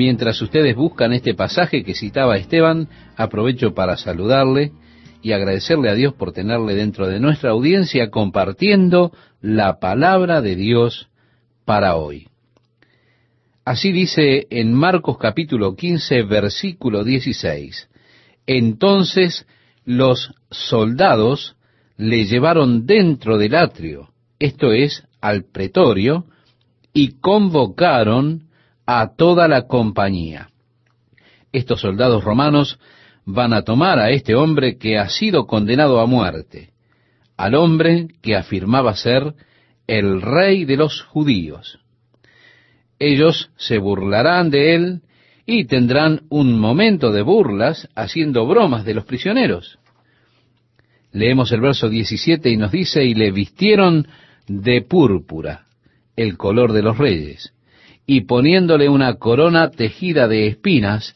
Mientras ustedes buscan este pasaje que citaba Esteban, aprovecho para saludarle y agradecerle a Dios por tenerle dentro de nuestra audiencia compartiendo la palabra de Dios para hoy. Así dice en Marcos capítulo 15, versículo 16. Entonces los soldados le llevaron dentro del atrio, esto es, al pretorio, y convocaron a toda la compañía. Estos soldados romanos van a tomar a este hombre que ha sido condenado a muerte, al hombre que afirmaba ser el rey de los judíos. Ellos se burlarán de él y tendrán un momento de burlas haciendo bromas de los prisioneros. Leemos el verso 17 y nos dice, y le vistieron de púrpura, el color de los reyes, y poniéndole una corona tejida de espinas,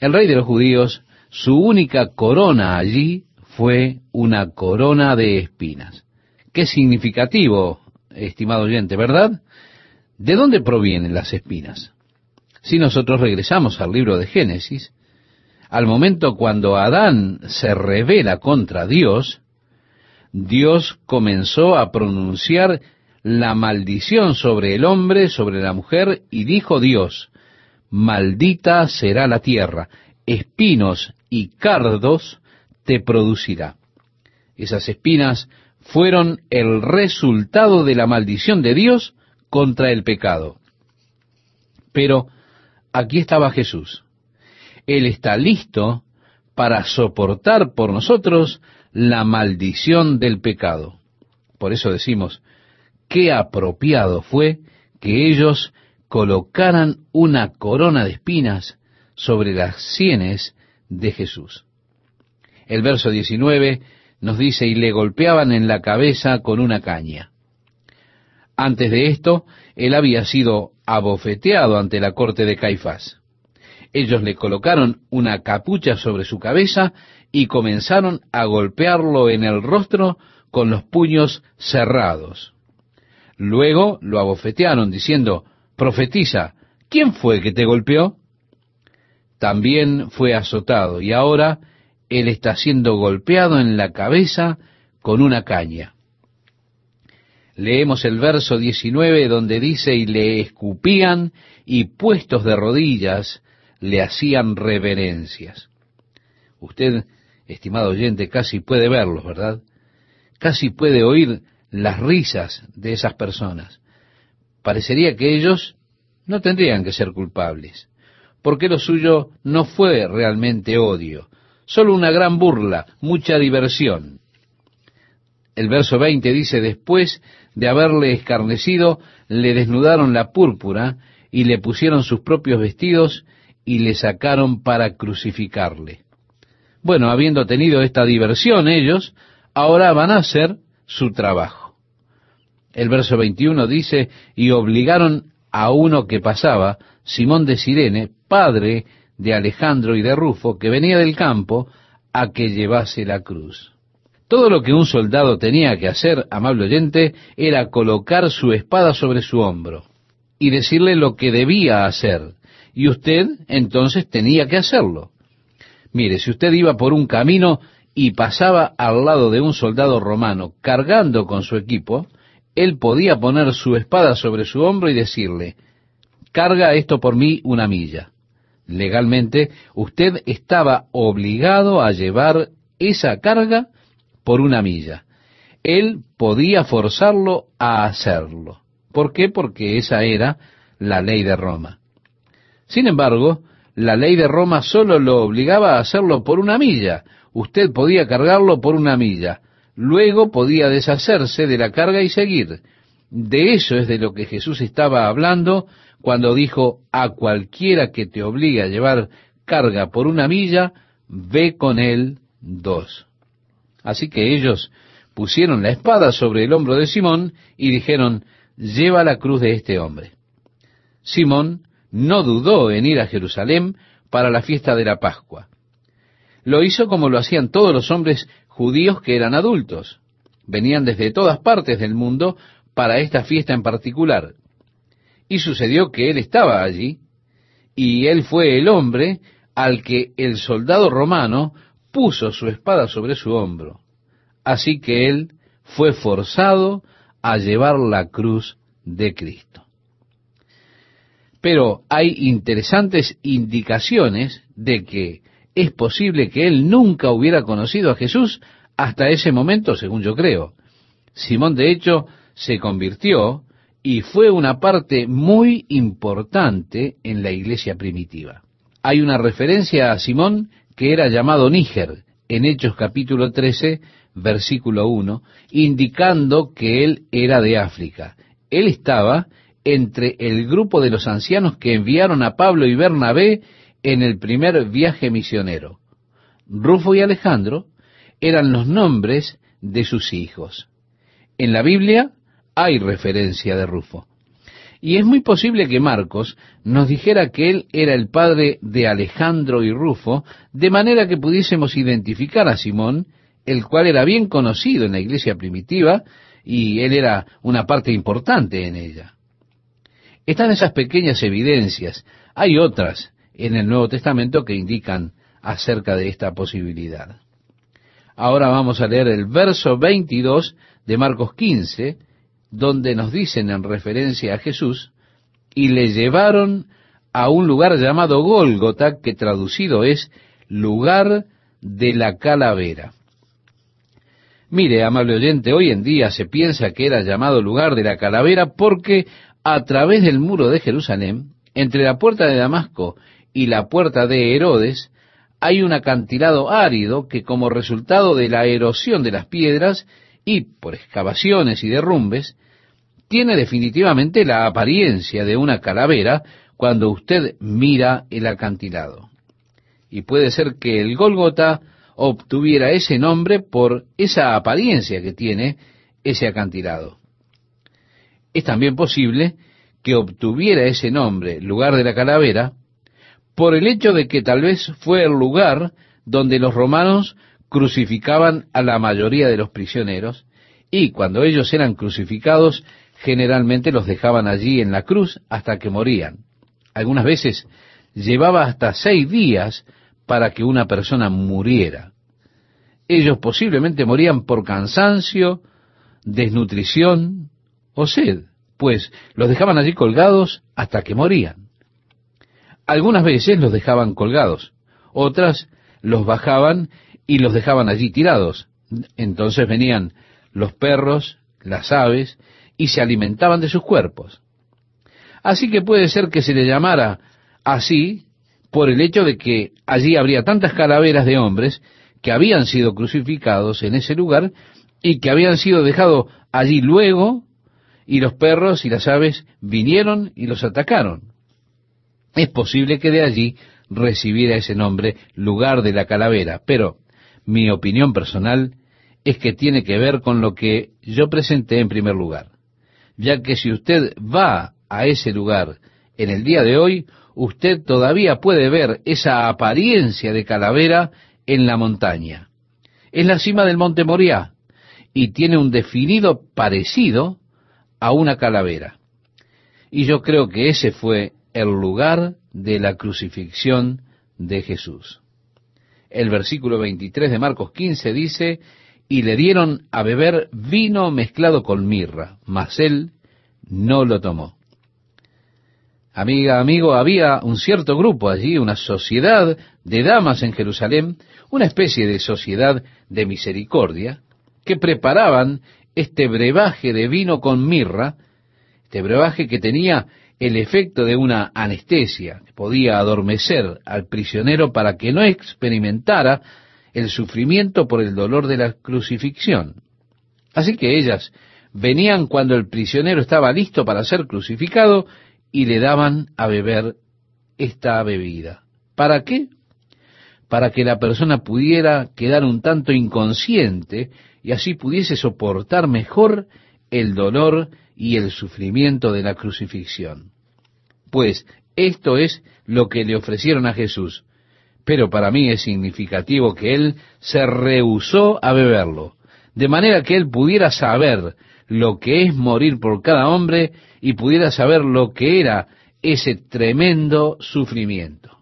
el rey de los judíos, su única corona allí fue una corona de espinas. Qué significativo, estimado oyente, ¿verdad? ¿De dónde provienen las espinas? Si nosotros regresamos al libro de Génesis, al momento cuando Adán se revela contra Dios, Dios comenzó a pronunciar la maldición sobre el hombre, sobre la mujer, y dijo Dios, maldita será la tierra, espinos y cardos te producirá. Esas espinas fueron el resultado de la maldición de Dios contra el pecado. Pero aquí estaba Jesús. Él está listo para soportar por nosotros la maldición del pecado. Por eso decimos, qué apropiado fue que ellos colocaran una corona de espinas sobre las sienes de Jesús. El verso 19 nos dice, y le golpeaban en la cabeza con una caña. Antes de esto, él había sido abofeteado ante la corte de Caifás. Ellos le colocaron una capucha sobre su cabeza y comenzaron a golpearlo en el rostro con los puños cerrados. Luego lo abofetearon diciendo, profetiza, ¿quién fue que te golpeó? También fue azotado y ahora él está siendo golpeado en la cabeza con una caña. Leemos el verso 19 donde dice, y le escupían y puestos de rodillas le hacían reverencias. Usted, estimado oyente, casi puede verlos, ¿verdad? Casi puede oír las risas de esas personas. Parecería que ellos no tendrían que ser culpables, porque lo suyo no fue realmente odio, solo una gran burla, mucha diversión. El verso 20 dice, después de haberle escarnecido, le desnudaron la púrpura y le pusieron sus propios vestidos y le sacaron para crucificarle. Bueno, habiendo tenido esta diversión ellos, ahora van a hacer su trabajo. El verso 21 dice, y obligaron a uno que pasaba, Simón de Sirene, padre de Alejandro y de Rufo, que venía del campo, a que llevase la cruz. Todo lo que un soldado tenía que hacer, amable oyente, era colocar su espada sobre su hombro y decirle lo que debía hacer. Y usted entonces tenía que hacerlo. Mire, si usted iba por un camino y pasaba al lado de un soldado romano cargando con su equipo, él podía poner su espada sobre su hombro y decirle, carga esto por mí una milla. Legalmente, usted estaba obligado a llevar esa carga por una milla. Él podía forzarlo a hacerlo. ¿Por qué? Porque esa era la ley de Roma. Sin embargo, la ley de Roma solo lo obligaba a hacerlo por una milla. Usted podía cargarlo por una milla. Luego podía deshacerse de la carga y seguir. De eso es de lo que Jesús estaba hablando cuando dijo, a cualquiera que te obligue a llevar carga por una milla, ve con él dos. Así que ellos pusieron la espada sobre el hombro de Simón y dijeron, lleva la cruz de este hombre. Simón no dudó en ir a Jerusalén para la fiesta de la Pascua. Lo hizo como lo hacían todos los hombres judíos que eran adultos. Venían desde todas partes del mundo para esta fiesta en particular. Y sucedió que él estaba allí, y él fue el hombre al que el soldado romano puso su espada sobre su hombro. Así que él fue forzado a llevar la cruz de Cristo. Pero hay interesantes indicaciones de que es posible que él nunca hubiera conocido a Jesús hasta ese momento, según yo creo. Simón, de hecho, se convirtió y fue una parte muy importante en la iglesia primitiva. Hay una referencia a Simón que era llamado Níger en Hechos capítulo 13, versículo 1, indicando que él era de África. Él estaba entre el grupo de los ancianos que enviaron a Pablo y Bernabé en el primer viaje misionero. Rufo y Alejandro eran los nombres de sus hijos. En la Biblia hay referencia de Rufo. Y es muy posible que Marcos nos dijera que él era el padre de Alejandro y Rufo, de manera que pudiésemos identificar a Simón, el cual era bien conocido en la iglesia primitiva, y él era una parte importante en ella. Están esas pequeñas evidencias. Hay otras en el Nuevo Testamento que indican acerca de esta posibilidad. Ahora vamos a leer el verso 22 de Marcos 15, donde nos dicen en referencia a Jesús, y le llevaron a un lugar llamado Gólgota, que traducido es lugar de la calavera. Mire, amable oyente, hoy en día se piensa que era llamado lugar de la calavera porque a través del muro de Jerusalén, entre la puerta de Damasco y la puerta de Herodes, hay un acantilado árido que como resultado de la erosión de las piedras y por excavaciones y derrumbes, tiene definitivamente la apariencia de una calavera cuando usted mira el acantilado. Y puede ser que el Golgota obtuviera ese nombre por esa apariencia que tiene ese acantilado. Es también posible que obtuviera ese nombre, lugar de la calavera, por el hecho de que tal vez fue el lugar donde los romanos crucificaban a la mayoría de los prisioneros, y cuando ellos eran crucificados, generalmente los dejaban allí en la cruz hasta que morían. Algunas veces llevaba hasta seis días para que una persona muriera. Ellos posiblemente morían por cansancio, desnutrición o sed, pues los dejaban allí colgados hasta que morían. Algunas veces los dejaban colgados, otras los bajaban y los dejaban allí tirados. Entonces venían los perros, las aves, y se alimentaban de sus cuerpos. Así que puede ser que se le llamara así por el hecho de que allí habría tantas calaveras de hombres que habían sido crucificados en ese lugar y que habían sido dejados allí luego y los perros y las aves vinieron y los atacaron. Es posible que de allí recibiera ese nombre lugar de la calavera, pero mi opinión personal es que tiene que ver con lo que yo presenté en primer lugar, ya que si usted va a ese lugar en el día de hoy, usted todavía puede ver esa apariencia de calavera en la montaña. Es la cima del monte Moriah y tiene un definido parecido a una calavera. Y yo creo que ese fue el lugar de la crucifixión de Jesús. El versículo 23 de Marcos 15 dice, y le dieron a beber vino mezclado con mirra, mas él no lo tomó. Amiga, amigo, había un cierto grupo allí, una sociedad de damas en Jerusalén, una especie de sociedad de misericordia, que preparaban este brebaje de vino con mirra, este brebaje que tenía el efecto de una anestesia, que podía adormecer al prisionero para que no experimentara el sufrimiento por el dolor de la crucifixión. Así que ellas venían cuando el prisionero estaba listo para ser crucificado y le daban a beber esta bebida. ¿Para qué? Para que la persona pudiera quedar un tanto inconsciente y así pudiese soportar mejor el dolor y el sufrimiento de la crucifixión. Pues esto es lo que le ofrecieron a Jesús, pero para mí es significativo que él se rehusó a beberlo, de manera que él pudiera saber lo que es morir por cada hombre y pudiera saber lo que era ese tremendo sufrimiento.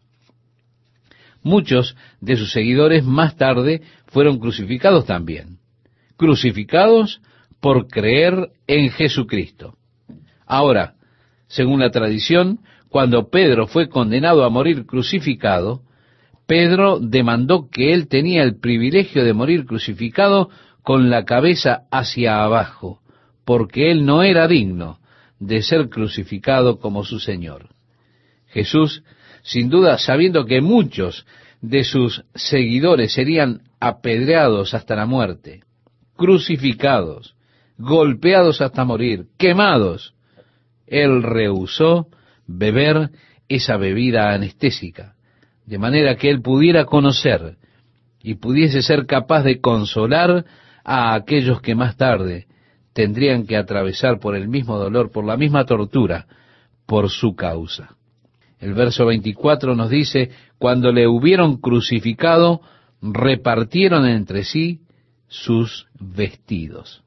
Muchos de sus seguidores más tarde fueron crucificados también, crucificados por creer en Jesucristo. Ahora, según la tradición, cuando Pedro fue condenado a morir crucificado, Pedro demandó que él tenía el privilegio de morir crucificado con la cabeza hacia abajo, porque él no era digno de ser crucificado como su Señor. Jesús, sin duda, sabiendo que muchos de sus seguidores serían apedreados hasta la muerte, crucificados, golpeados hasta morir, quemados, él rehusó beber esa bebida anestésica, de manera que él pudiera conocer y pudiese ser capaz de consolar a aquellos que más tarde tendrían que atravesar por el mismo dolor, por la misma tortura, por su causa. El verso 24 nos dice, cuando le hubieron crucificado, repartieron entre sí sus vestidos.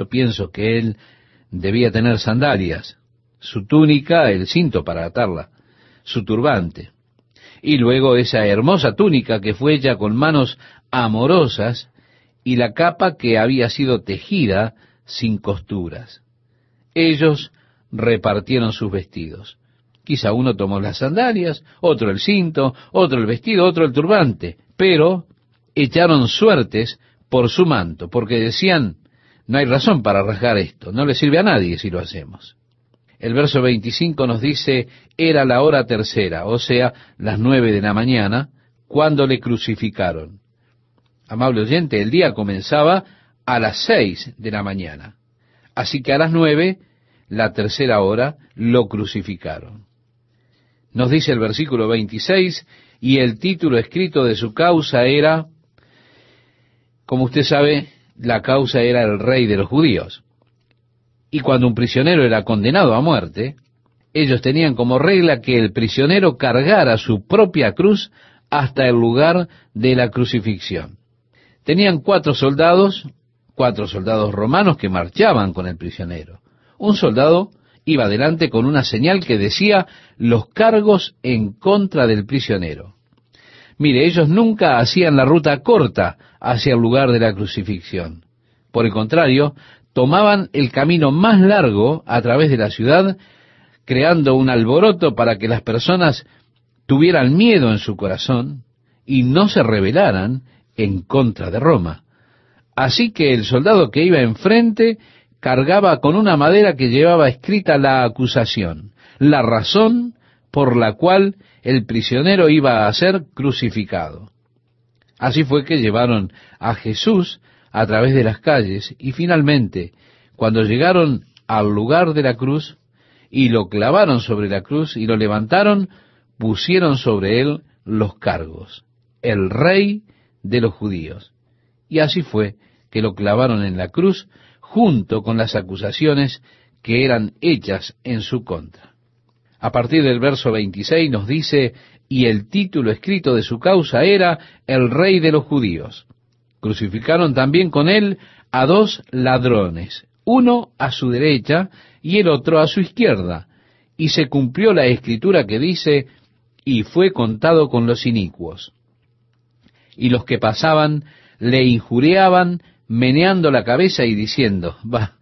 Yo pienso que él debía tener sandalias, su túnica, el cinto para atarla, su turbante, y luego esa hermosa túnica que fue hecha con manos amorosas y la capa que había sido tejida sin costuras. Ellos repartieron sus vestidos. Quizá uno tomó las sandalias, otro el cinto, otro el vestido, otro el turbante, pero echaron suertes por su manto, porque decían, no hay razón para rasgar esto, no le sirve a nadie si lo hacemos. El verso 25 nos dice, era la hora tercera, o sea, las nueve de la mañana, cuando le crucificaron. Amable oyente, el día comenzaba a las seis de la mañana. Así que a las nueve, la tercera hora, lo crucificaron. Nos dice el versículo 26, y el título escrito de su causa era, como usted sabe, la causa era el rey de los judíos. Y cuando un prisionero era condenado a muerte, ellos tenían como regla que el prisionero cargara su propia cruz hasta el lugar de la crucifixión. Tenían cuatro soldados, cuatro soldados romanos que marchaban con el prisionero. Un soldado iba adelante con una señal que decía los cargos en contra del prisionero. Mire, ellos nunca hacían la ruta corta hacia el lugar de la crucifixión. Por el contrario, tomaban el camino más largo a través de la ciudad, creando un alboroto para que las personas tuvieran miedo en su corazón y no se rebelaran en contra de Roma. Así que el soldado que iba enfrente cargaba con una madera que llevaba escrita la acusación, la razón por la cual el prisionero iba a ser crucificado. Así fue que llevaron a Jesús a través de las calles y finalmente, cuando llegaron al lugar de la cruz y lo clavaron sobre la cruz y lo levantaron, pusieron sobre él los cargos, el rey de los judíos. Y así fue que lo clavaron en la cruz junto con las acusaciones que eran hechas en su contra. A partir del verso 26 nos dice, y el título escrito de su causa era El Rey de los Judíos. Crucificaron también con él a dos ladrones, uno a su derecha y el otro a su izquierda. Y se cumplió la escritura que dice, y fue contado con los inicuos. Y los que pasaban le injuriaban, meneando la cabeza y diciendo, va,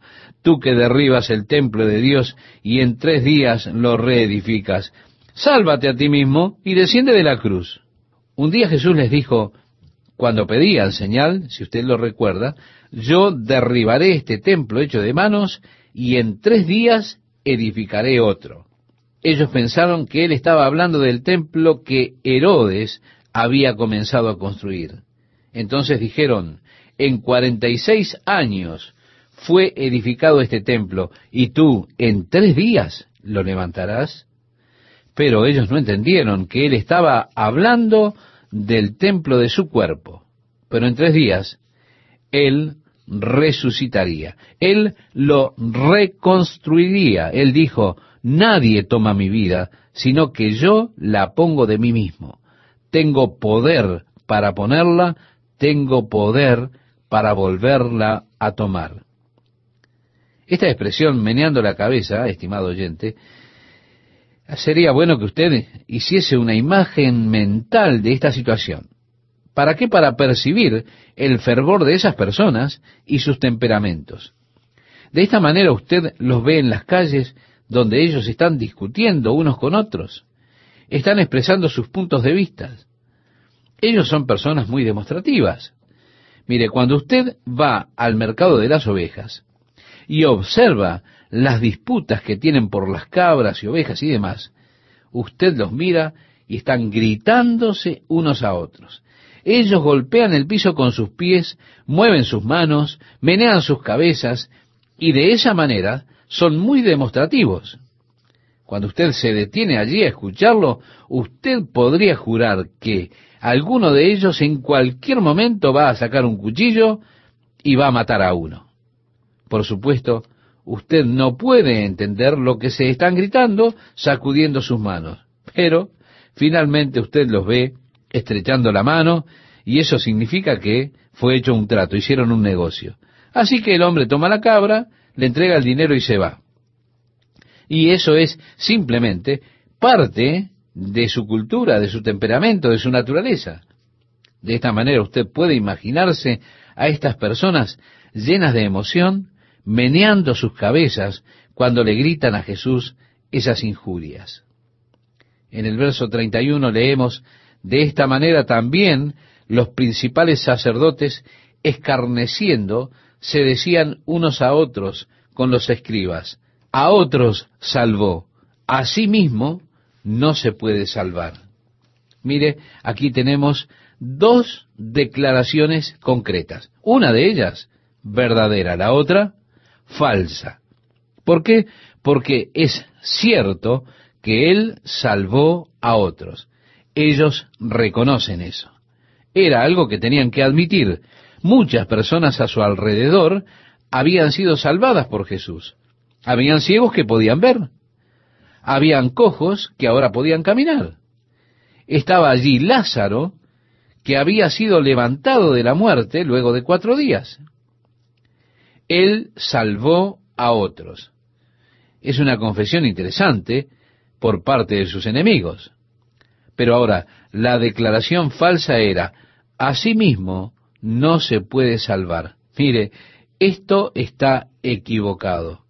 tú que derribas el templo de Dios y en tres días lo reedificas, sálvate a ti mismo y desciende de la cruz. Un día Jesús les dijo, cuando pedían señal, si usted lo recuerda, yo derribaré este templo hecho de manos y en tres días edificaré otro. Ellos pensaron que él estaba hablando del templo que Herodes había comenzado a construir. Entonces dijeron, en cuarenta y seis años fue edificado este templo, y tú en tres días lo levantarás. Pero ellos no entendieron que él estaba hablando del templo de su cuerpo. Pero en tres días Él resucitaría. Él lo reconstruiría. Él dijo, nadie toma mi vida, sino que yo la pongo de mí mismo. Tengo poder para ponerla, tengo poder para volverla a tomar. Esta expresión, meneando la cabeza, estimado oyente, Sería bueno que usted hiciese una imagen mental de esta situación. ¿Para qué? Para percibir el fervor de esas personas y sus temperamentos. De esta manera usted los ve en las calles donde ellos están discutiendo unos con otros. Están expresando sus puntos de vista. Ellos son personas muy demostrativas. Mire, cuando usted va al mercado de las ovejas y observa las disputas que tienen por las cabras y ovejas y demás, usted los mira y están gritándose unos a otros. Ellos golpean el piso con sus pies, mueven sus manos, menean sus cabezas y de esa manera son muy demostrativos. Cuando usted se detiene allí a escucharlo, usted podría jurar que alguno de ellos en cualquier momento va a sacar un cuchillo y va a matar a uno. Por supuesto, usted no puede entender lo que se están gritando sacudiendo sus manos, pero finalmente usted los ve estrechando la mano y eso significa que fue hecho un trato, hicieron un negocio. Así que el hombre toma la cabra, le entrega el dinero y se va. Y eso es simplemente parte de su cultura, de su temperamento, de su naturaleza. De esta manera usted puede imaginarse a estas personas llenas de emoción, meneando sus cabezas cuando le gritan a Jesús esas injurias. En el verso 31 leemos, de esta manera también los principales sacerdotes, escarneciendo, se decían unos a otros con los escribas, a otros salvó, a sí mismo no se puede salvar. Mire, aquí tenemos dos declaraciones concretas. Una de ellas verdadera, la otra falsa. ¿Por qué? Porque es cierto que Él salvó a otros. Ellos reconocen eso. Era algo que tenían que admitir. Muchas personas a su alrededor habían sido salvadas por Jesús. Habían ciegos que podían ver. Habían cojos que ahora podían caminar. Estaba allí Lázaro, que había sido levantado de la muerte luego de cuatro días. Él salvó a otros. Es una confesión interesante por parte de sus enemigos. Pero ahora, la declaración falsa era, asimismo no se puede salvar. Mire, esto está equivocado.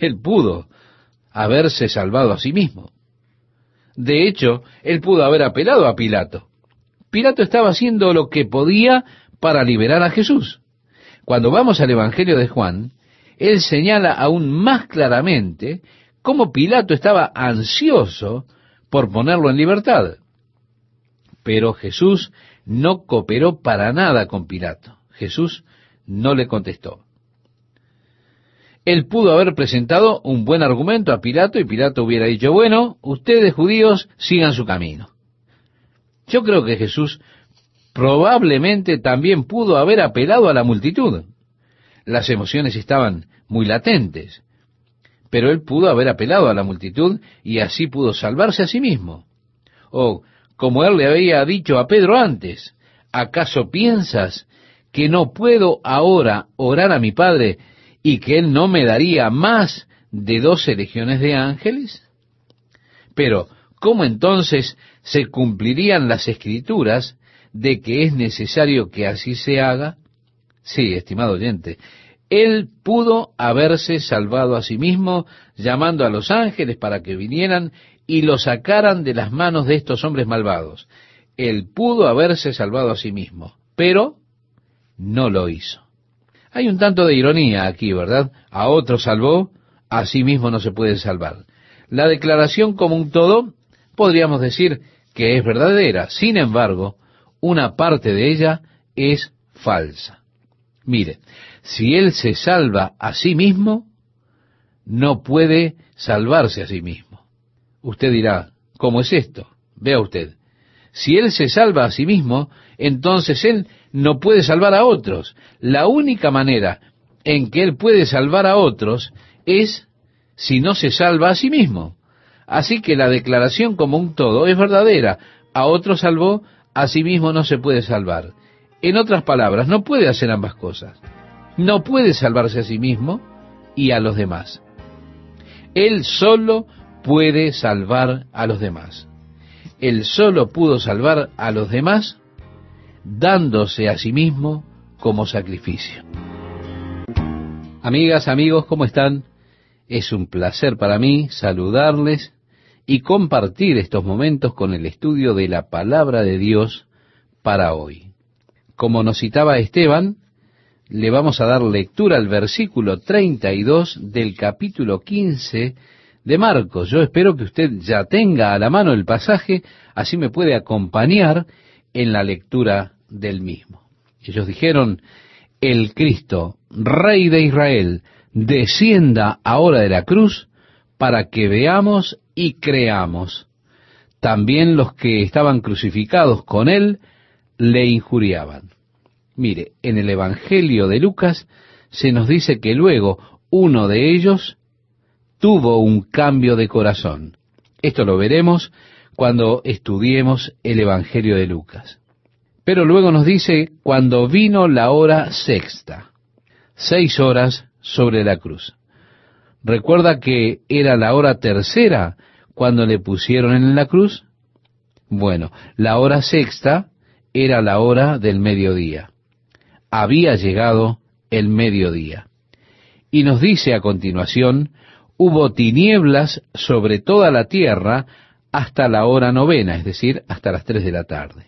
Él pudo haberse salvado a sí mismo. De hecho, él pudo haber apelado a Pilato. Pilato estaba haciendo lo que podía para liberar a Jesús. Cuando vamos al Evangelio de Juan, él señala aún más claramente cómo Pilato estaba ansioso por ponerlo en libertad. Pero Jesús no cooperó para nada con Pilato. Jesús no le contestó. Él pudo haber presentado un buen argumento a Pilato y Pilato hubiera dicho, bueno, ustedes judíos sigan su camino. Yo creo que Jesús probablemente también pudo haber apelado a la multitud. Las emociones estaban muy latentes, pero él pudo haber apelado a la multitud y así pudo salvarse a sí mismo. O, como él le había dicho a Pedro antes, ¿acaso piensas que no puedo ahora orar a mi Padre y que Él no me daría más de doce legiones de ángeles? Pero, ¿cómo entonces se cumplirían las escrituras de que es necesario que así se haga? Sí, estimado oyente, Él pudo haberse salvado a sí mismo llamando a los ángeles para que vinieran y lo sacaran de las manos de estos hombres malvados. Él pudo haberse salvado a sí mismo, pero no lo hizo. Hay un tanto de ironía aquí, ¿verdad? A otro salvó, a sí mismo no se puede salvar. La declaración como un todo, podríamos decir que es verdadera. Sin embargo, una parte de ella es falsa. Mire, si él se salva a sí mismo, no puede salvarse a sí mismo. Usted dirá, ¿cómo es esto? Vea usted. Si él se salva a sí mismo, entonces él no puede salvar a otros. La única manera en que Él puede salvar a otros es si no se salva a sí mismo. Así que la declaración como un todo es verdadera. A otro salvó, a sí mismo no se puede salvar. En otras palabras, no puede hacer ambas cosas. No puede salvarse a sí mismo y a los demás. Él solo puede salvar a los demás. Él solo pudo salvar a los demás dándose a sí mismo como sacrificio. Amigas, amigos, ¿cómo están? Es un placer para mí saludarles y compartir estos momentos con el estudio de la palabra de Dios para hoy. Como nos citaba Esteban, le vamos a dar lectura al versículo 32 del capítulo 15 de Marcos. Yo espero que usted ya tenga a la mano el pasaje, así me puede acompañar en la lectura del mismo. Ellos dijeron, el Cristo, Rey de Israel, descienda ahora de la cruz para que veamos y creamos. También los que estaban crucificados con él le injuriaban. Mire, en el Evangelio de Lucas se nos dice que luego uno de ellos tuvo un cambio de corazón. Esto lo veremos cuando estudiemos el Evangelio de Lucas. Pero luego nos dice, cuando vino la hora sexta, seis horas sobre la cruz. ¿Recuerda que era la hora tercera cuando le pusieron en la cruz? Bueno, la hora sexta era la hora del mediodía había llegado el mediodía. Y nos dice a continuación, hubo tinieblas sobre toda la tierra hasta la hora novena, es decir, hasta las tres de la tarde.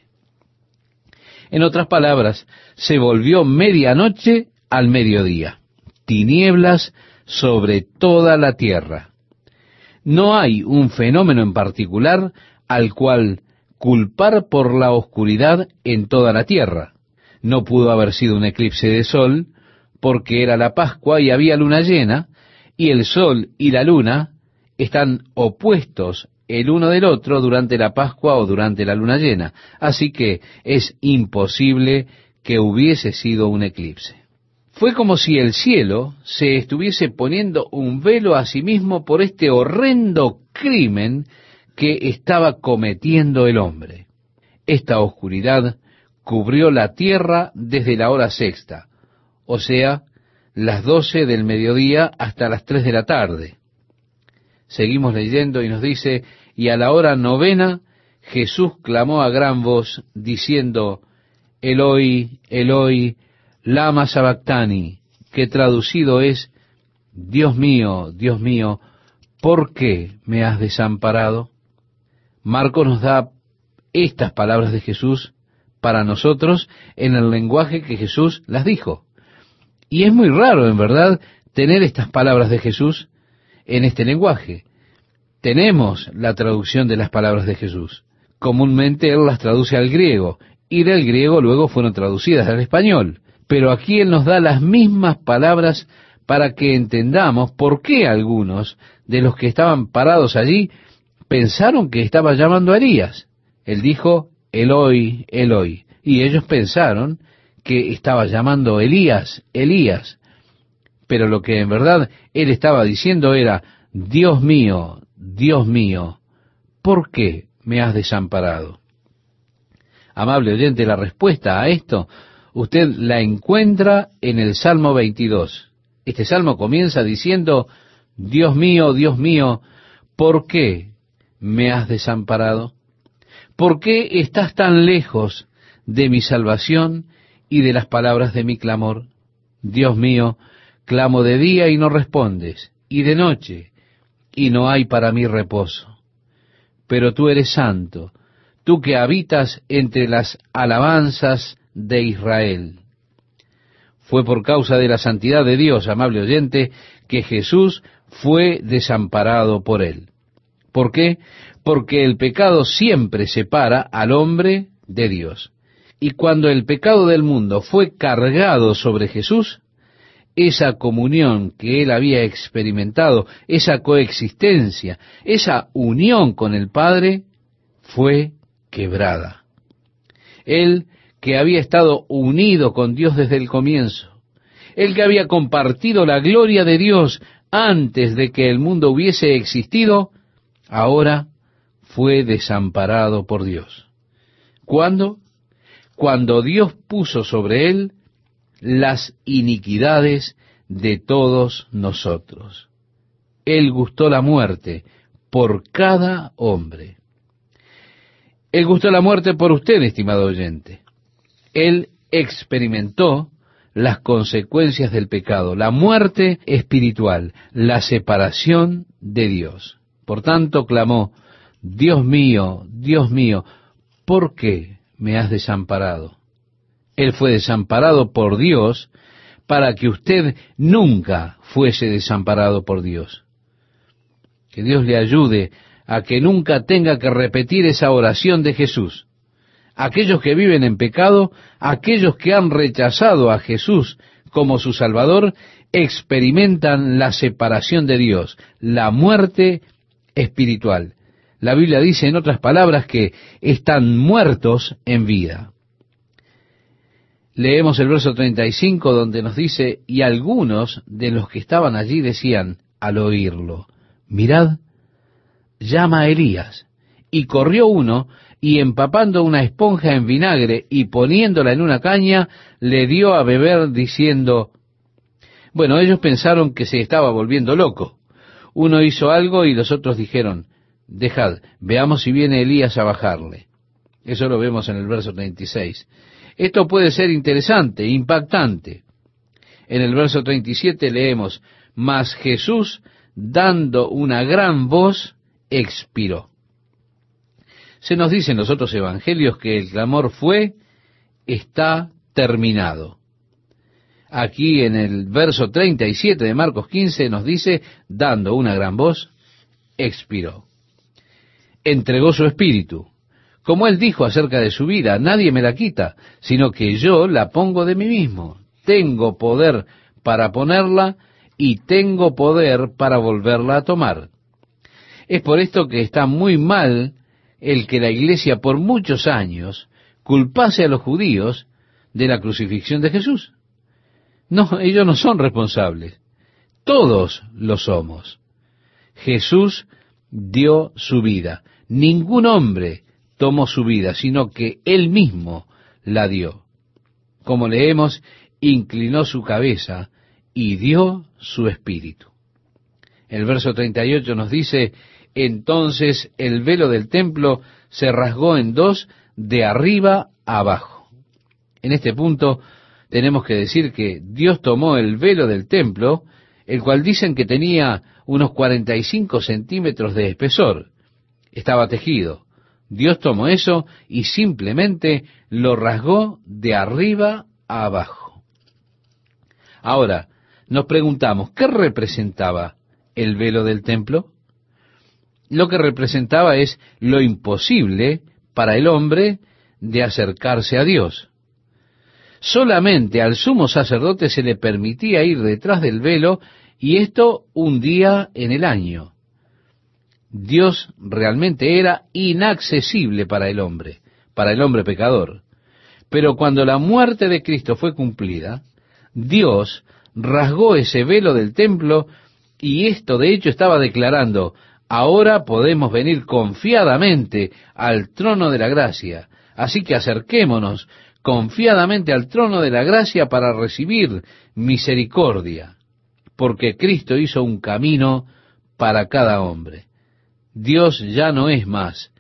En otras palabras, se volvió medianoche al mediodía, tinieblas sobre toda la tierra. No hay un fenómeno en particular al cual culpar por la oscuridad en toda la tierra no pudo haber sido un eclipse de sol, porque era la Pascua y había luna llena, y el sol y la luna están opuestos el uno del otro durante la Pascua o durante la luna llena. Así que es imposible que hubiese sido un eclipse. Fue como si el cielo se estuviese poniendo un velo a sí mismo por este horrendo crimen que estaba cometiendo el hombre. Esta oscuridad cubrió la tierra desde la hora sexta, o sea, las doce del mediodía hasta las tres de la tarde. Seguimos leyendo y nos dice, y a la hora novena Jesús clamó a gran voz, diciendo, Eloi, Eloi, lama sabactani, que traducido es, Dios mío, Dios mío, ¿por qué me has desamparado? Marco nos da estas palabras de Jesús para nosotros en el lenguaje que Jesús las dijo. Y es muy raro, en verdad, tener estas palabras de Jesús en este lenguaje. Tenemos la traducción de las palabras de Jesús. Comúnmente Él las traduce al griego, y del griego luego fueron traducidas al español. Pero aquí Él nos da las mismas palabras para que entendamos por qué algunos de los que estaban parados allí pensaron que estaba llamando a Elías. Él dijo, Eloi, Eloi. Y ellos pensaron que estaba llamando Elías, Elías. Pero lo que en verdad él estaba diciendo era, Dios mío, Dios mío, ¿por qué me has desamparado? Amable oyente, la respuesta a esto usted la encuentra en el Salmo 22. Este salmo comienza diciendo, Dios mío, Dios mío, ¿por qué me has desamparado? ¿Por qué estás tan lejos de mi salvación y de las palabras de mi clamor? Dios mío, clamo de día y no respondes, y de noche, y no hay para mí reposo. Pero tú eres santo, tú que habitas entre las alabanzas de Israel. Fue por causa de la santidad de Dios, amable oyente, que Jesús fue desamparado por él. ¿Por qué? porque el pecado siempre separa al hombre de Dios. Y cuando el pecado del mundo fue cargado sobre Jesús, esa comunión que él había experimentado, esa coexistencia, esa unión con el Padre, fue quebrada. Él que había estado unido con Dios desde el comienzo, él que había compartido la gloria de Dios antes de que el mundo hubiese existido, ahora fue desamparado por Dios. ¿Cuándo? Cuando Dios puso sobre él las iniquidades de todos nosotros. Él gustó la muerte por cada hombre. Él gustó la muerte por usted, estimado oyente. Él experimentó las consecuencias del pecado, la muerte espiritual, la separación de Dios. Por tanto, clamó, Dios mío, Dios mío, ¿por qué me has desamparado? Él fue desamparado por Dios para que usted nunca fuese desamparado por Dios. Que Dios le ayude a que nunca tenga que repetir esa oración de Jesús. Aquellos que viven en pecado, aquellos que han rechazado a Jesús como su Salvador, experimentan la separación de Dios, la muerte espiritual. La Biblia dice en otras palabras que están muertos en vida. Leemos el verso 35 donde nos dice, y algunos de los que estaban allí decían al oírlo, mirad, llama a Elías. Y corrió uno, y empapando una esponja en vinagre y poniéndola en una caña, le dio a beber diciendo, bueno, ellos pensaron que se estaba volviendo loco. Uno hizo algo y los otros dijeron, dejad, veamos si viene Elías a bajarle. Eso lo vemos en el verso 36. Esto puede ser interesante, impactante. En el verso 37 leemos, mas Jesús, dando una gran voz, expiró. Se nos dice en los otros evangelios que el clamor fue, está terminado. Aquí en el verso 37 de Marcos 15 nos dice, dando una gran voz, expiró. Entregó su espíritu. Como él dijo acerca de su vida, nadie me la quita, sino que yo la pongo de mí mismo. Tengo poder para ponerla y tengo poder para volverla a tomar. Es por esto que está muy mal el que la iglesia por muchos años culpase a los judíos de la crucifixión de Jesús. No, ellos no son responsables. Todos lo somos. Jesús dio su vida. Ningún hombre tomó su vida, sino que él mismo la dio. Como leemos, inclinó su cabeza y dio su espíritu. El verso 38 nos dice, entonces el velo del templo se rasgó en dos de arriba a abajo. En este punto tenemos que decir que Dios tomó el velo del templo, el cual dicen que tenía unos 45 centímetros de espesor. Estaba tejido. Dios tomó eso y simplemente lo rasgó de arriba a abajo. Ahora, nos preguntamos, ¿qué representaba el velo del templo? Lo que representaba es lo imposible para el hombre de acercarse a Dios. Solamente al sumo sacerdote se le permitía ir detrás del velo y esto un día en el año. Dios realmente era inaccesible para el hombre, para el hombre pecador. Pero cuando la muerte de Cristo fue cumplida, Dios rasgó ese velo del templo y esto de hecho estaba declarando, ahora podemos venir confiadamente al trono de la gracia. Así que acerquémonos confiadamente al trono de la gracia para recibir misericordia, porque Cristo hizo un camino para cada hombre. Dios ya no es más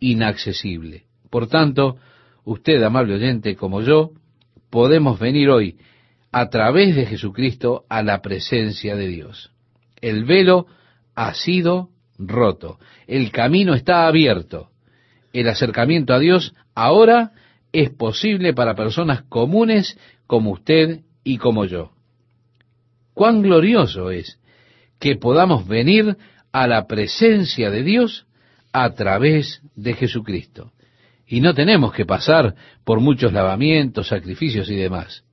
inaccesible. Por tanto, usted, amable oyente, como yo, podemos venir hoy a través de Jesucristo a la presencia de Dios. El velo ha sido roto. El camino está abierto. El acercamiento a Dios ahora es posible para personas comunes como usted y como yo. Cuán glorioso es que podamos venir a la presencia de Dios a través de Jesucristo. Y no tenemos que pasar por muchos lavamientos, sacrificios y demás.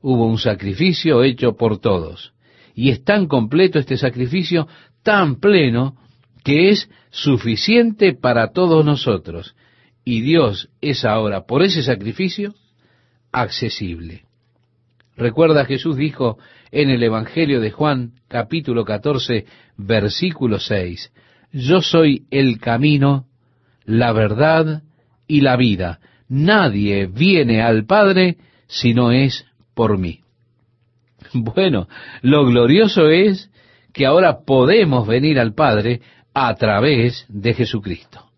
Hubo un sacrificio hecho por todos. Y es tan completo este sacrificio, tan pleno, que es suficiente para todos nosotros. Y Dios es ahora, por ese sacrificio, accesible. Recuerda, Jesús dijo en el Evangelio de Juan, capítulo 14, versículo 6, Yo soy el camino, la verdad y la vida. Nadie viene al Padre si no es por mí. Bueno, lo glorioso es que ahora podemos venir al Padre a través de Jesucristo.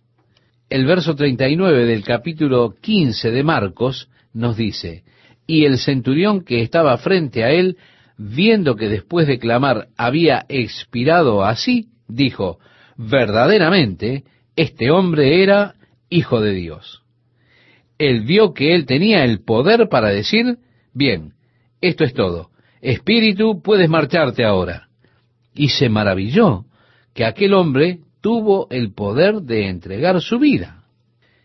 El verso 39 del capítulo 15 de Marcos nos dice, y el centurión que estaba frente a él, viendo que después de clamar había expirado así, dijo, verdaderamente, este hombre era hijo de Dios. Él vio que él tenía el poder para decir, bien, esto es todo, espíritu, puedes marcharte ahora. Y se maravilló que aquel hombre tuvo el poder de entregar su vida.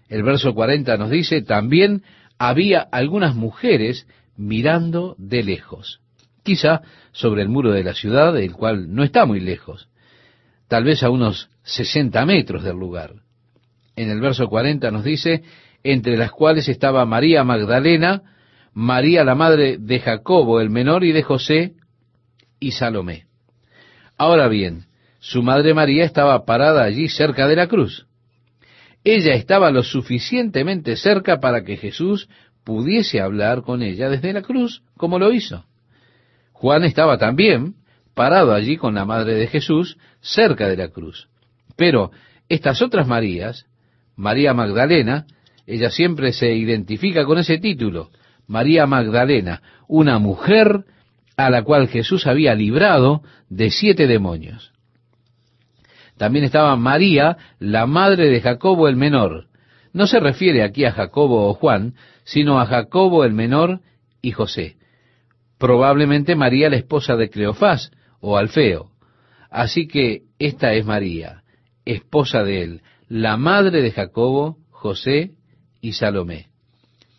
El verso 40 nos dice, también había algunas mujeres mirando de lejos, quizá sobre el muro de la ciudad, el cual no está muy lejos, tal vez a unos 60 metros del lugar. En el verso 40 nos dice, entre las cuales estaba María Magdalena, María la madre de Jacobo el menor y de José y Salomé. Ahora bien, su madre María estaba parada allí cerca de la cruz. Ella estaba lo suficientemente cerca para que Jesús pudiese hablar con ella desde la cruz, como lo hizo. Juan estaba también parado allí con la madre de Jesús cerca de la cruz. Pero estas otras Marías, María Magdalena, ella siempre se identifica con ese título, María Magdalena, una mujer a la cual Jesús había librado de siete demonios. También estaba María, la madre de Jacobo el menor. No se refiere aquí a Jacobo o Juan, sino a Jacobo el menor y José. Probablemente María la esposa de Cleofás o Alfeo. Así que esta es María, esposa de él, la madre de Jacobo, José y Salomé.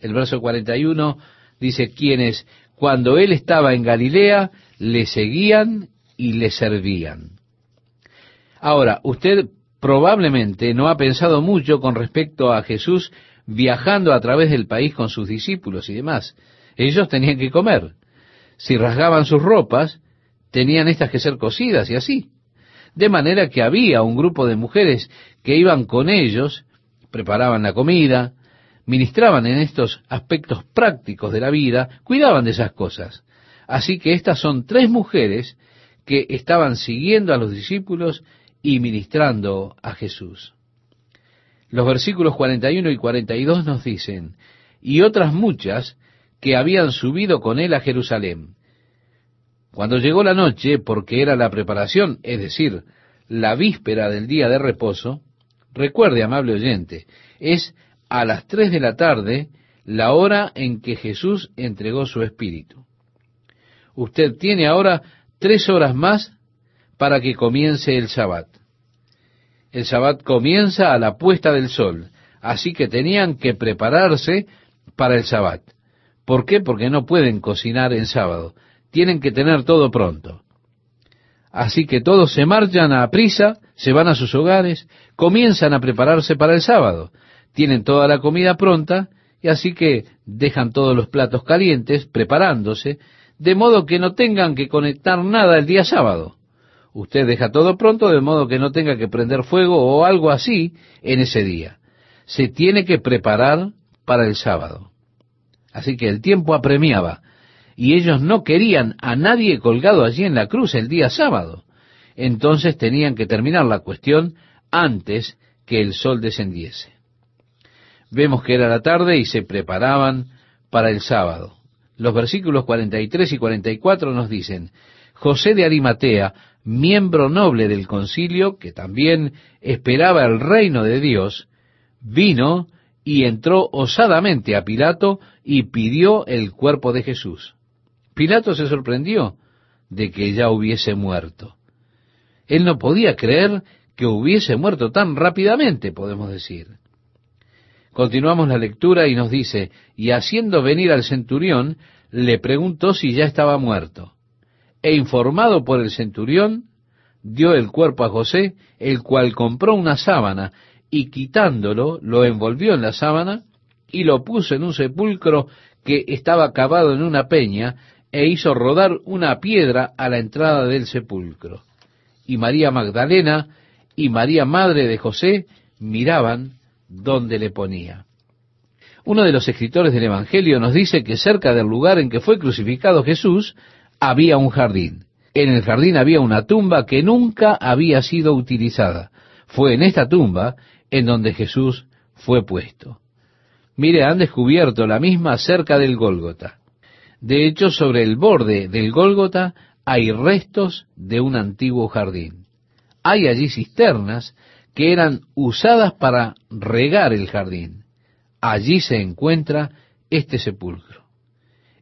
El verso 41 dice, quienes cuando él estaba en Galilea le seguían y le servían. Ahora, usted probablemente no ha pensado mucho con respecto a Jesús viajando a través del país con sus discípulos y demás. Ellos tenían que comer. Si rasgaban sus ropas, tenían estas que ser cosidas y así. De manera que había un grupo de mujeres que iban con ellos, preparaban la comida, ministraban en estos aspectos prácticos de la vida, cuidaban de esas cosas. Así que estas son tres mujeres que estaban siguiendo a los discípulos y ministrando a Jesús. Los versículos 41 y 42 nos dicen, y otras muchas que habían subido con él a Jerusalén. Cuando llegó la noche, porque era la preparación, es decir, la víspera del día de reposo, recuerde, amable oyente, es a las tres de la tarde la hora en que Jesús entregó su espíritu. Usted tiene ahora tres horas más para que comience el Sabbat. El Sabbat comienza a la puesta del sol, así que tenían que prepararse para el Sabbat. ¿Por qué? Porque no pueden cocinar en sábado, tienen que tener todo pronto. Así que todos se marchan a prisa, se van a sus hogares, comienzan a prepararse para el sábado, tienen toda la comida pronta, y así que dejan todos los platos calientes, preparándose, de modo que no tengan que conectar nada el día sábado. Usted deja todo pronto de modo que no tenga que prender fuego o algo así en ese día. Se tiene que preparar para el sábado. Así que el tiempo apremiaba y ellos no querían a nadie colgado allí en la cruz el día sábado. Entonces tenían que terminar la cuestión antes que el sol descendiese. Vemos que era la tarde y se preparaban para el sábado. Los versículos 43 y 44 nos dicen, José de Arimatea, miembro noble del concilio, que también esperaba el reino de Dios, vino y entró osadamente a Pilato y pidió el cuerpo de Jesús. Pilato se sorprendió de que ya hubiese muerto. Él no podía creer que hubiese muerto tan rápidamente, podemos decir. Continuamos la lectura y nos dice, y haciendo venir al centurión, le preguntó si ya estaba muerto e informado por el centurión, dio el cuerpo a José, el cual compró una sábana, y quitándolo, lo envolvió en la sábana, y lo puso en un sepulcro que estaba cavado en una peña, e hizo rodar una piedra a la entrada del sepulcro. Y María Magdalena y María Madre de José miraban donde le ponía. Uno de los escritores del Evangelio nos dice que cerca del lugar en que fue crucificado Jesús había un jardín. En el jardín había una tumba que nunca había sido utilizada. fue en esta tumba en donde Jesús fue puesto. Mire, han descubierto la misma cerca del Gólgota. De hecho, sobre el borde del Gólgota hay restos de un antiguo jardín. Hay allí cisternas que eran usadas para regar el jardín. Allí se encuentra este sepulcro.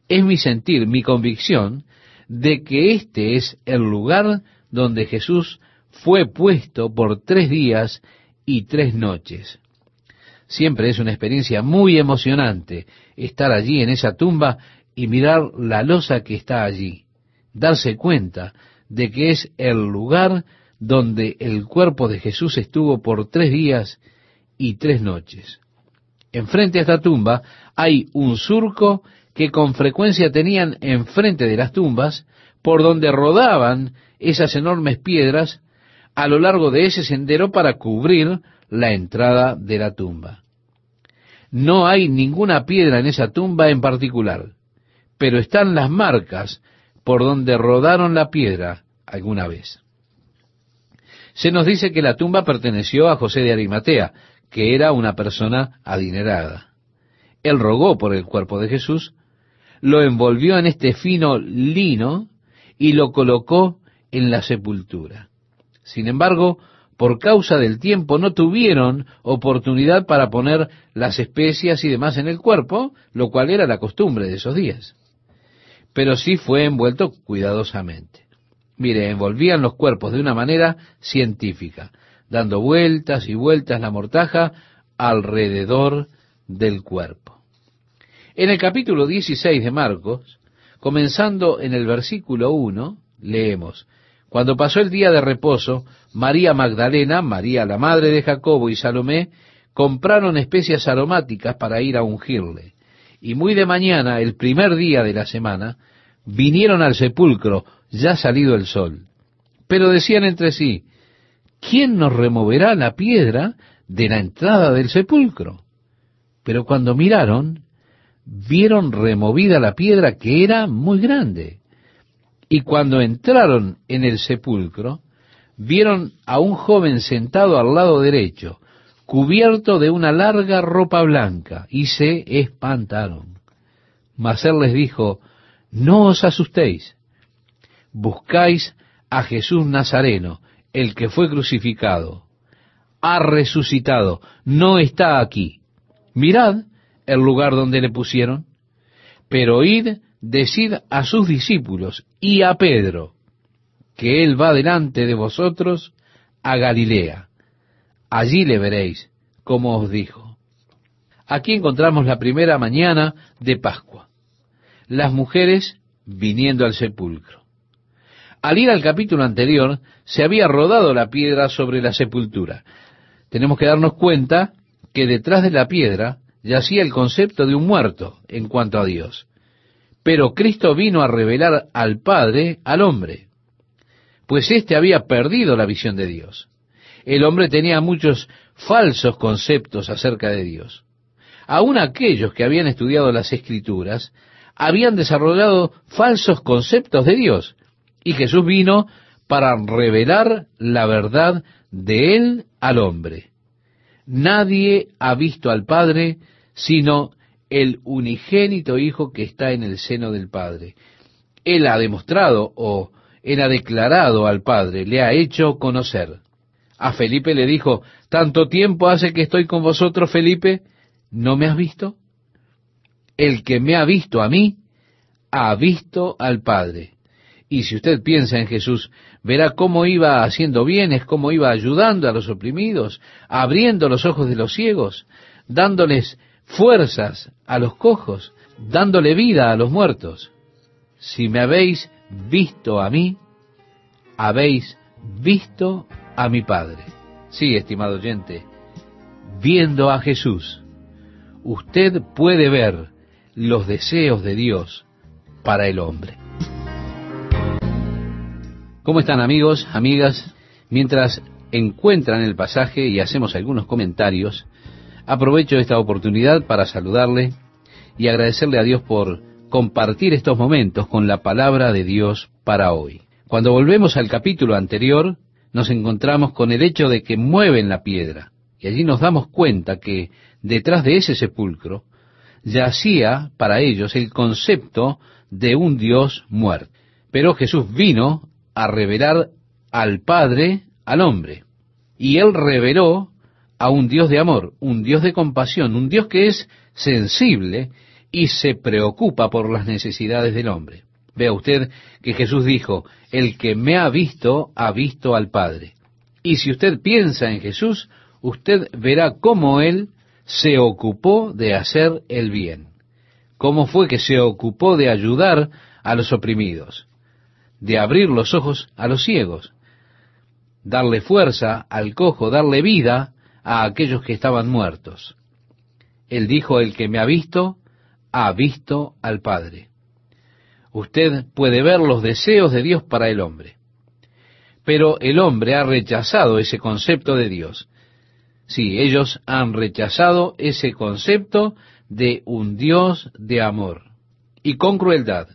Es mi sentir, mi convicción, de que este es el lugar donde Jesús fue puesto por tres días y tres noches. Siempre es una experiencia muy emocionante estar allí en esa tumba y mirar la losa que está allí, darse cuenta de que es el lugar donde el cuerpo de Jesús estuvo por tres días y tres noches. Enfrente a esta tumba hay un surco que con frecuencia tenían enfrente de las tumbas, por donde rodaban esas enormes piedras a lo largo de ese sendero para cubrir la entrada de la tumba. No hay ninguna piedra en esa tumba en particular, pero están las marcas por donde rodaron la piedra alguna vez. Se nos dice que la tumba perteneció a José de Arimatea, que era una persona adinerada. Él rogó por el cuerpo de Jesús, lo envolvió en este fino lino y lo colocó en la sepultura. Sin embargo, por causa del tiempo no tuvieron oportunidad para poner las especias y demás en el cuerpo, lo cual era la costumbre de esos días. Pero sí fue envuelto cuidadosamente. Mire, envolvían los cuerpos de una manera científica, dando vueltas y vueltas la mortaja alrededor del cuerpo. En el capítulo 16 de Marcos, comenzando en el versículo 1, leemos, Cuando pasó el día de reposo, María Magdalena, María la madre de Jacobo y Salomé compraron especias aromáticas para ir a ungirle. Y muy de mañana, el primer día de la semana, vinieron al sepulcro, ya salido el sol. Pero decían entre sí, ¿quién nos removerá la piedra de la entrada del sepulcro? Pero cuando miraron, vieron removida la piedra que era muy grande. Y cuando entraron en el sepulcro, vieron a un joven sentado al lado derecho, cubierto de una larga ropa blanca, y se espantaron. Mas él les dijo, no os asustéis, buscáis a Jesús Nazareno, el que fue crucificado. Ha resucitado, no está aquí. Mirad el lugar donde le pusieron. Pero id, decid a sus discípulos y a Pedro, que Él va delante de vosotros a Galilea. Allí le veréis, como os dijo. Aquí encontramos la primera mañana de Pascua. Las mujeres viniendo al sepulcro. Al ir al capítulo anterior, se había rodado la piedra sobre la sepultura. Tenemos que darnos cuenta que detrás de la piedra yacía el concepto de un muerto en cuanto a Dios. Pero Cristo vino a revelar al Padre al hombre pues éste había perdido la visión de Dios. El hombre tenía muchos falsos conceptos acerca de Dios. Aún aquellos que habían estudiado las escrituras habían desarrollado falsos conceptos de Dios. Y Jesús vino para revelar la verdad de Él al hombre. Nadie ha visto al Padre sino el unigénito Hijo que está en el seno del Padre. Él ha demostrado o él ha declarado al Padre, le ha hecho conocer. A Felipe le dijo, ¿tanto tiempo hace que estoy con vosotros, Felipe? ¿No me has visto? El que me ha visto a mí, ha visto al Padre. Y si usted piensa en Jesús, verá cómo iba haciendo bienes, cómo iba ayudando a los oprimidos, abriendo los ojos de los ciegos, dándoles fuerzas a los cojos, dándole vida a los muertos. Si me habéis visto a mí, habéis visto a mi Padre. Sí, estimado oyente, viendo a Jesús, usted puede ver los deseos de Dios para el hombre. ¿Cómo están amigos, amigas? Mientras encuentran el pasaje y hacemos algunos comentarios, aprovecho esta oportunidad para saludarle y agradecerle a Dios por compartir estos momentos con la palabra de Dios para hoy. Cuando volvemos al capítulo anterior, nos encontramos con el hecho de que mueven la piedra. Y allí nos damos cuenta que detrás de ese sepulcro yacía para ellos el concepto de un Dios muerto. Pero Jesús vino a revelar al Padre al hombre. Y él reveló a un Dios de amor, un Dios de compasión, un Dios que es sensible y se preocupa por las necesidades del hombre. Vea usted que Jesús dijo, el que me ha visto, ha visto al Padre. Y si usted piensa en Jesús, usted verá cómo Él se ocupó de hacer el bien. Cómo fue que se ocupó de ayudar a los oprimidos, de abrir los ojos a los ciegos, darle fuerza al cojo, darle vida a aquellos que estaban muertos. Él dijo, el que me ha visto, ha visto al Padre. Usted puede ver los deseos de Dios para el hombre. Pero el hombre ha rechazado ese concepto de Dios. Sí, ellos han rechazado ese concepto de un Dios de amor. Y con crueldad,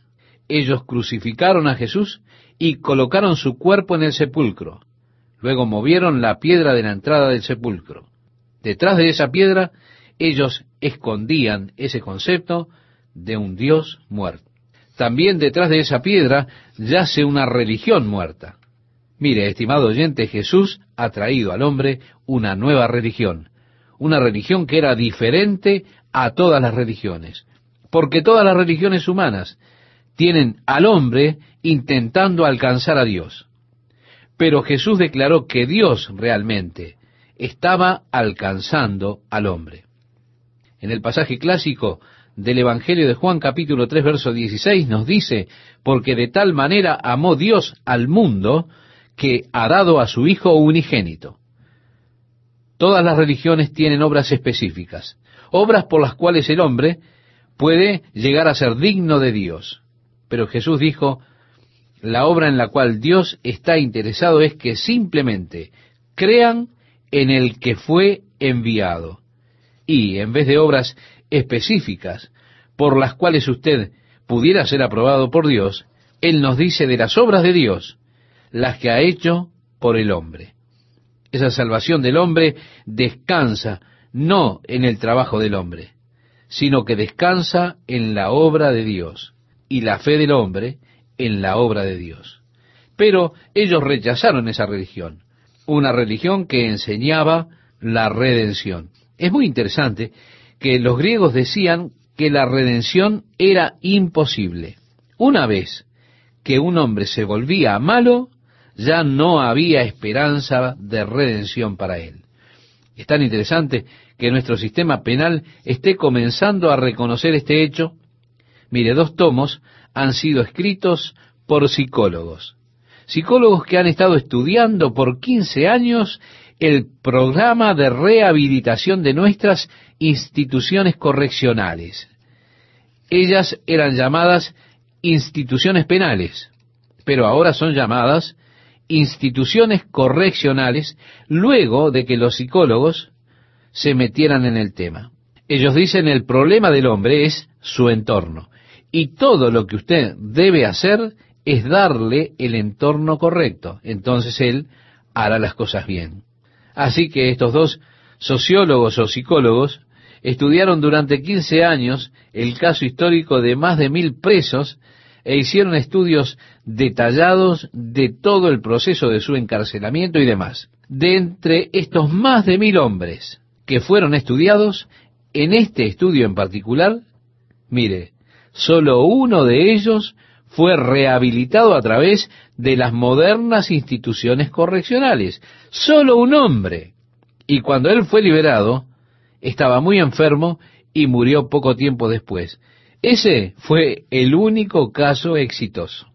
ellos crucificaron a Jesús y colocaron su cuerpo en el sepulcro. Luego movieron la piedra de la entrada del sepulcro. Detrás de esa piedra ellos escondían ese concepto de un Dios muerto. También detrás de esa piedra yace una religión muerta. Mire, estimado oyente, Jesús ha traído al hombre una nueva religión, una religión que era diferente a todas las religiones, porque todas las religiones humanas tienen al hombre intentando alcanzar a Dios. Pero Jesús declaró que Dios realmente estaba alcanzando al hombre. En el pasaje clásico del Evangelio de Juan capítulo 3 verso 16 nos dice, porque de tal manera amó Dios al mundo que ha dado a su Hijo unigénito. Todas las religiones tienen obras específicas, obras por las cuales el hombre puede llegar a ser digno de Dios. Pero Jesús dijo, la obra en la cual Dios está interesado es que simplemente crean en el que fue enviado. Y en vez de obras específicas por las cuales usted pudiera ser aprobado por Dios, Él nos dice de las obras de Dios, las que ha hecho por el hombre. Esa salvación del hombre descansa no en el trabajo del hombre, sino que descansa en la obra de Dios y la fe del hombre en la obra de Dios. Pero ellos rechazaron esa religión, una religión que enseñaba la redención. Es muy interesante que los griegos decían que la redención era imposible. Una vez que un hombre se volvía malo, ya no había esperanza de redención para él. Es tan interesante que nuestro sistema penal esté comenzando a reconocer este hecho. Mire, dos tomos han sido escritos por psicólogos. Psicólogos que han estado estudiando por 15 años el programa de rehabilitación de nuestras instituciones correccionales. Ellas eran llamadas instituciones penales, pero ahora son llamadas instituciones correccionales luego de que los psicólogos se metieran en el tema. Ellos dicen el problema del hombre es su entorno y todo lo que usted debe hacer es darle el entorno correcto. Entonces él hará las cosas bien. Así que estos dos sociólogos o psicólogos estudiaron durante 15 años el caso histórico de más de mil presos e hicieron estudios detallados de todo el proceso de su encarcelamiento y demás. De entre estos más de mil hombres que fueron estudiados, en este estudio en particular, mire, solo uno de ellos fue rehabilitado a través de las modernas instituciones correccionales. Solo un hombre. Y cuando él fue liberado, estaba muy enfermo y murió poco tiempo después. Ese fue el único caso exitoso.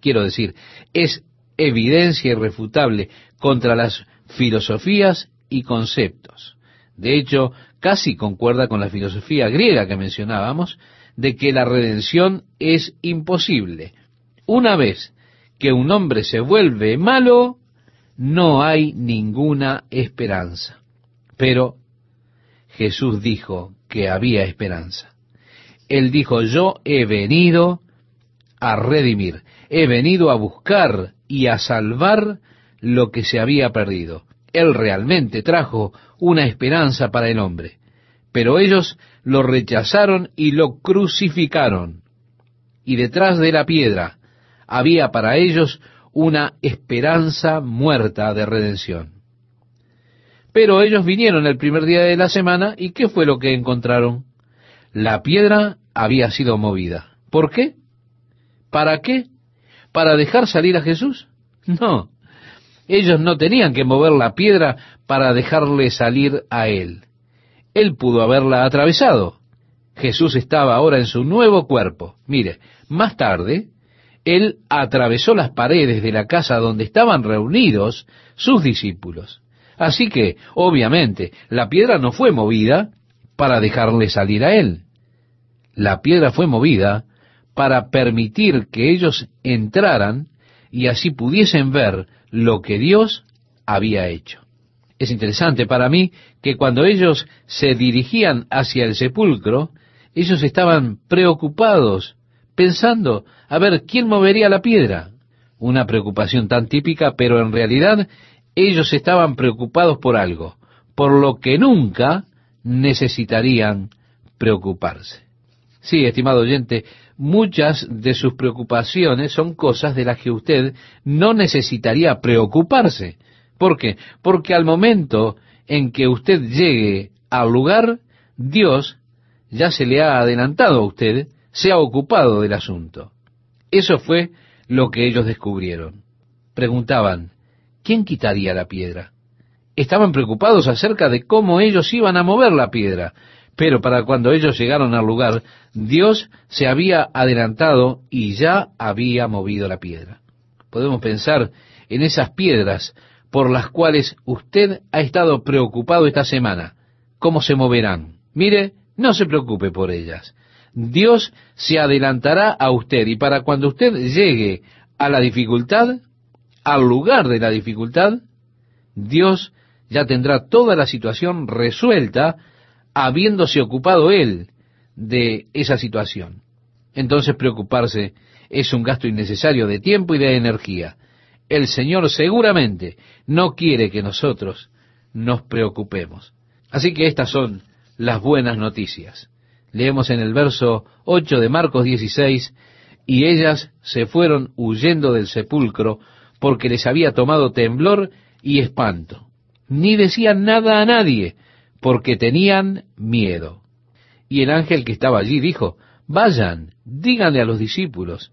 Quiero decir, es evidencia irrefutable contra las filosofías y conceptos. De hecho, casi concuerda con la filosofía griega que mencionábamos, de que la redención es imposible. Una vez que un hombre se vuelve malo, no hay ninguna esperanza. Pero Jesús dijo que había esperanza. Él dijo, yo he venido a redimir, he venido a buscar y a salvar lo que se había perdido. Él realmente trajo una esperanza para el hombre, pero ellos lo rechazaron y lo crucificaron. Y detrás de la piedra había para ellos una esperanza muerta de redención. Pero ellos vinieron el primer día de la semana y ¿qué fue lo que encontraron? La piedra había sido movida. ¿Por qué? ¿Para qué? ¿Para dejar salir a Jesús? No. Ellos no tenían que mover la piedra para dejarle salir a él. Él pudo haberla atravesado. Jesús estaba ahora en su nuevo cuerpo. Mire, más tarde, él atravesó las paredes de la casa donde estaban reunidos sus discípulos. Así que, obviamente, la piedra no fue movida para dejarle salir a él. La piedra fue movida para permitir que ellos entraran y así pudiesen ver lo que Dios había hecho. Es interesante para mí que cuando ellos se dirigían hacia el sepulcro, ellos estaban preocupados, pensando a ver quién movería la piedra. Una preocupación tan típica, pero en realidad ellos estaban preocupados por algo, por lo que nunca necesitarían preocuparse. Sí, estimado oyente, muchas de sus preocupaciones son cosas de las que usted no necesitaría preocuparse. ¿Por qué? Porque al momento en que usted llegue al lugar, Dios ya se le ha adelantado a usted, se ha ocupado del asunto. Eso fue lo que ellos descubrieron. Preguntaban, ¿quién quitaría la piedra? Estaban preocupados acerca de cómo ellos iban a mover la piedra, pero para cuando ellos llegaron al lugar, Dios se había adelantado y ya había movido la piedra. Podemos pensar en esas piedras por las cuales usted ha estado preocupado esta semana. ¿Cómo se moverán? Mire, no se preocupe por ellas. Dios se adelantará a usted y para cuando usted llegue a la dificultad, al lugar de la dificultad, Dios ya tendrá toda la situación resuelta habiéndose ocupado él de esa situación. Entonces preocuparse es un gasto innecesario de tiempo y de energía. El Señor seguramente no quiere que nosotros nos preocupemos. Así que estas son las buenas noticias. Leemos en el verso 8 de Marcos 16, y ellas se fueron huyendo del sepulcro porque les había tomado temblor y espanto. Ni decían nada a nadie, porque tenían miedo. Y el ángel que estaba allí dijo, vayan, díganle a los discípulos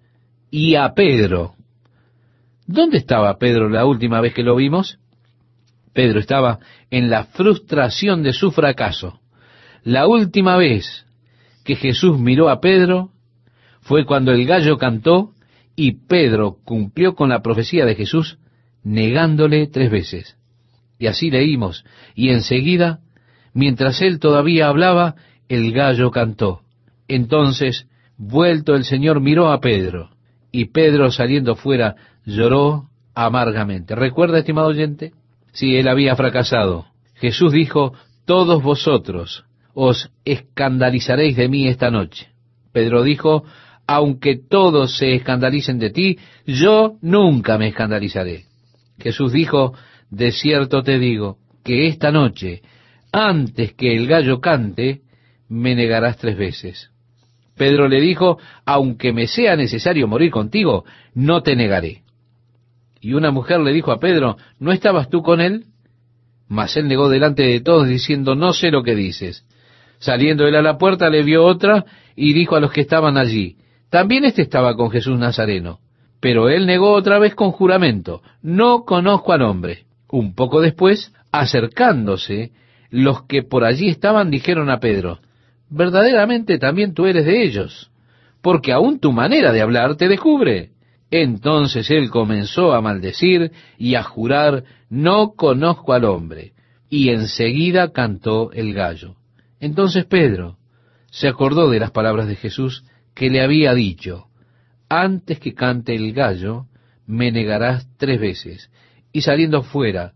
y a Pedro. ¿Dónde estaba Pedro la última vez que lo vimos? Pedro estaba en la frustración de su fracaso. La última vez que Jesús miró a Pedro fue cuando el gallo cantó y Pedro cumplió con la profecía de Jesús negándole tres veces. Y así leímos, y enseguida Mientras él todavía hablaba, el gallo cantó. Entonces, vuelto el Señor miró a Pedro, y Pedro saliendo fuera lloró amargamente. ¿Recuerda, estimado oyente? Si él había fracasado. Jesús dijo, todos vosotros os escandalizaréis de mí esta noche. Pedro dijo, aunque todos se escandalicen de ti, yo nunca me escandalizaré. Jesús dijo, de cierto te digo, que esta noche, antes que el gallo cante, me negarás tres veces. Pedro le dijo, aunque me sea necesario morir contigo, no te negaré. Y una mujer le dijo a Pedro, ¿no estabas tú con él? Mas él negó delante de todos diciendo, no sé lo que dices. Saliendo él a la puerta le vio otra y dijo a los que estaban allí, también éste estaba con Jesús Nazareno. Pero él negó otra vez con juramento, no conozco al hombre. Un poco después, acercándose, los que por allí estaban dijeron a Pedro, verdaderamente también tú eres de ellos, porque aún tu manera de hablar te descubre. Entonces él comenzó a maldecir y a jurar, no conozco al hombre. Y enseguida cantó el gallo. Entonces Pedro se acordó de las palabras de Jesús que le había dicho, antes que cante el gallo, me negarás tres veces. Y saliendo fuera,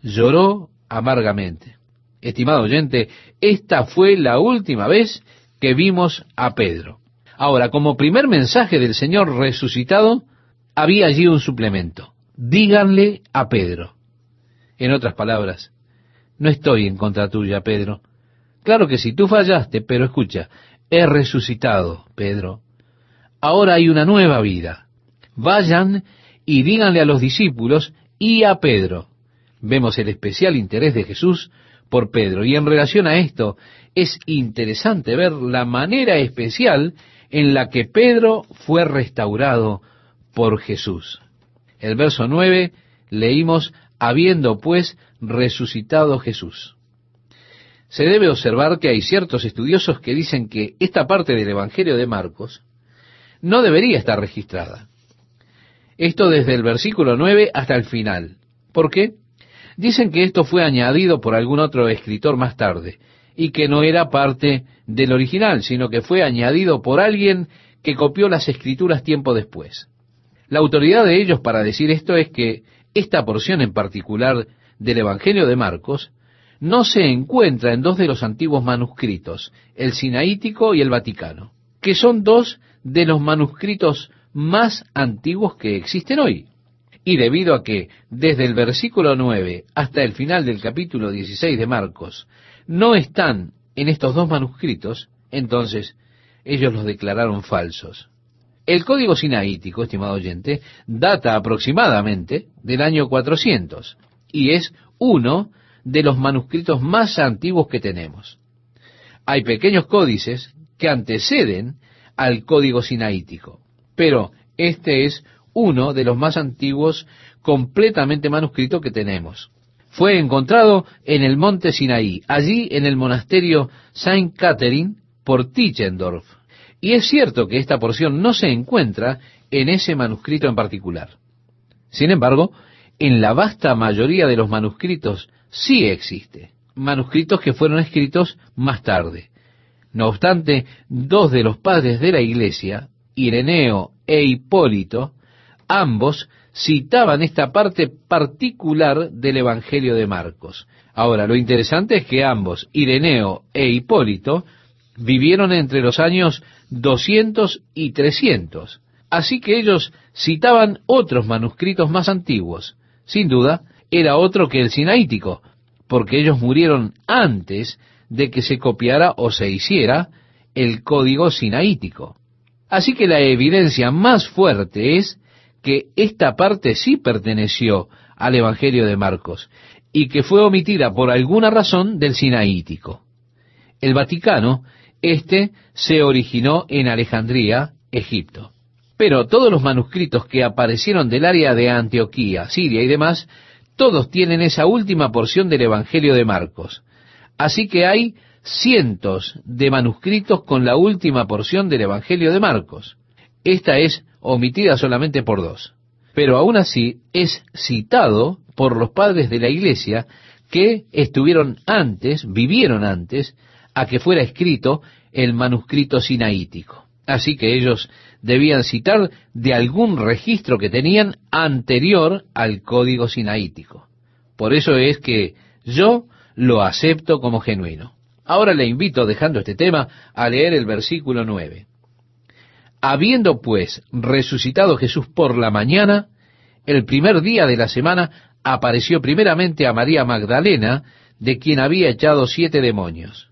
lloró amargamente. Estimado oyente, esta fue la última vez que vimos a Pedro. Ahora, como primer mensaje del Señor resucitado, había allí un suplemento. díganle a Pedro. En otras palabras, no estoy en contra tuya, Pedro. Claro que sí, tú fallaste, pero escucha, he resucitado, Pedro. Ahora hay una nueva vida. Vayan y díganle a los discípulos y a Pedro. Vemos el especial interés de Jesús por Pedro. Y en relación a esto, es interesante ver la manera especial en la que Pedro fue restaurado por Jesús. El verso 9 leímos, habiendo pues resucitado Jesús. Se debe observar que hay ciertos estudiosos que dicen que esta parte del Evangelio de Marcos no debería estar registrada. Esto desde el versículo 9 hasta el final. ¿Por qué? Dicen que esto fue añadido por algún otro escritor más tarde y que no era parte del original, sino que fue añadido por alguien que copió las escrituras tiempo después. La autoridad de ellos para decir esto es que esta porción en particular del Evangelio de Marcos no se encuentra en dos de los antiguos manuscritos, el Sinaítico y el Vaticano, que son dos de los manuscritos más antiguos que existen hoy. Y debido a que desde el versículo 9 hasta el final del capítulo 16 de Marcos no están en estos dos manuscritos, entonces ellos los declararon falsos. El código sinaítico, estimado oyente, data aproximadamente del año 400 y es uno de los manuscritos más antiguos que tenemos. Hay pequeños códices que anteceden al código sinaítico, pero este es uno de los más antiguos completamente manuscrito que tenemos. Fue encontrado en el monte Sinaí, allí en el monasterio Saint Catherine por Tischendorf. Y es cierto que esta porción no se encuentra en ese manuscrito en particular. Sin embargo, en la vasta mayoría de los manuscritos sí existe, manuscritos que fueron escritos más tarde. No obstante, dos de los padres de la iglesia, Ireneo e Hipólito, ambos citaban esta parte particular del Evangelio de Marcos. Ahora, lo interesante es que ambos, Ireneo e Hipólito, vivieron entre los años 200 y 300. Así que ellos citaban otros manuscritos más antiguos. Sin duda, era otro que el sinaítico, porque ellos murieron antes de que se copiara o se hiciera el código sinaítico. Así que la evidencia más fuerte es que esta parte sí perteneció al Evangelio de Marcos y que fue omitida por alguna razón del sinaítico. El Vaticano, este se originó en Alejandría, Egipto. Pero todos los manuscritos que aparecieron del área de Antioquía, Siria y demás, todos tienen esa última porción del Evangelio de Marcos. Así que hay cientos de manuscritos con la última porción del Evangelio de Marcos. Esta es omitida solamente por dos. Pero aún así es citado por los padres de la iglesia que estuvieron antes, vivieron antes, a que fuera escrito el manuscrito sinaítico. Así que ellos debían citar de algún registro que tenían anterior al código sinaítico. Por eso es que yo lo acepto como genuino. Ahora le invito, dejando este tema, a leer el versículo 9. Habiendo pues resucitado Jesús por la mañana, el primer día de la semana apareció primeramente a María Magdalena, de quien había echado siete demonios.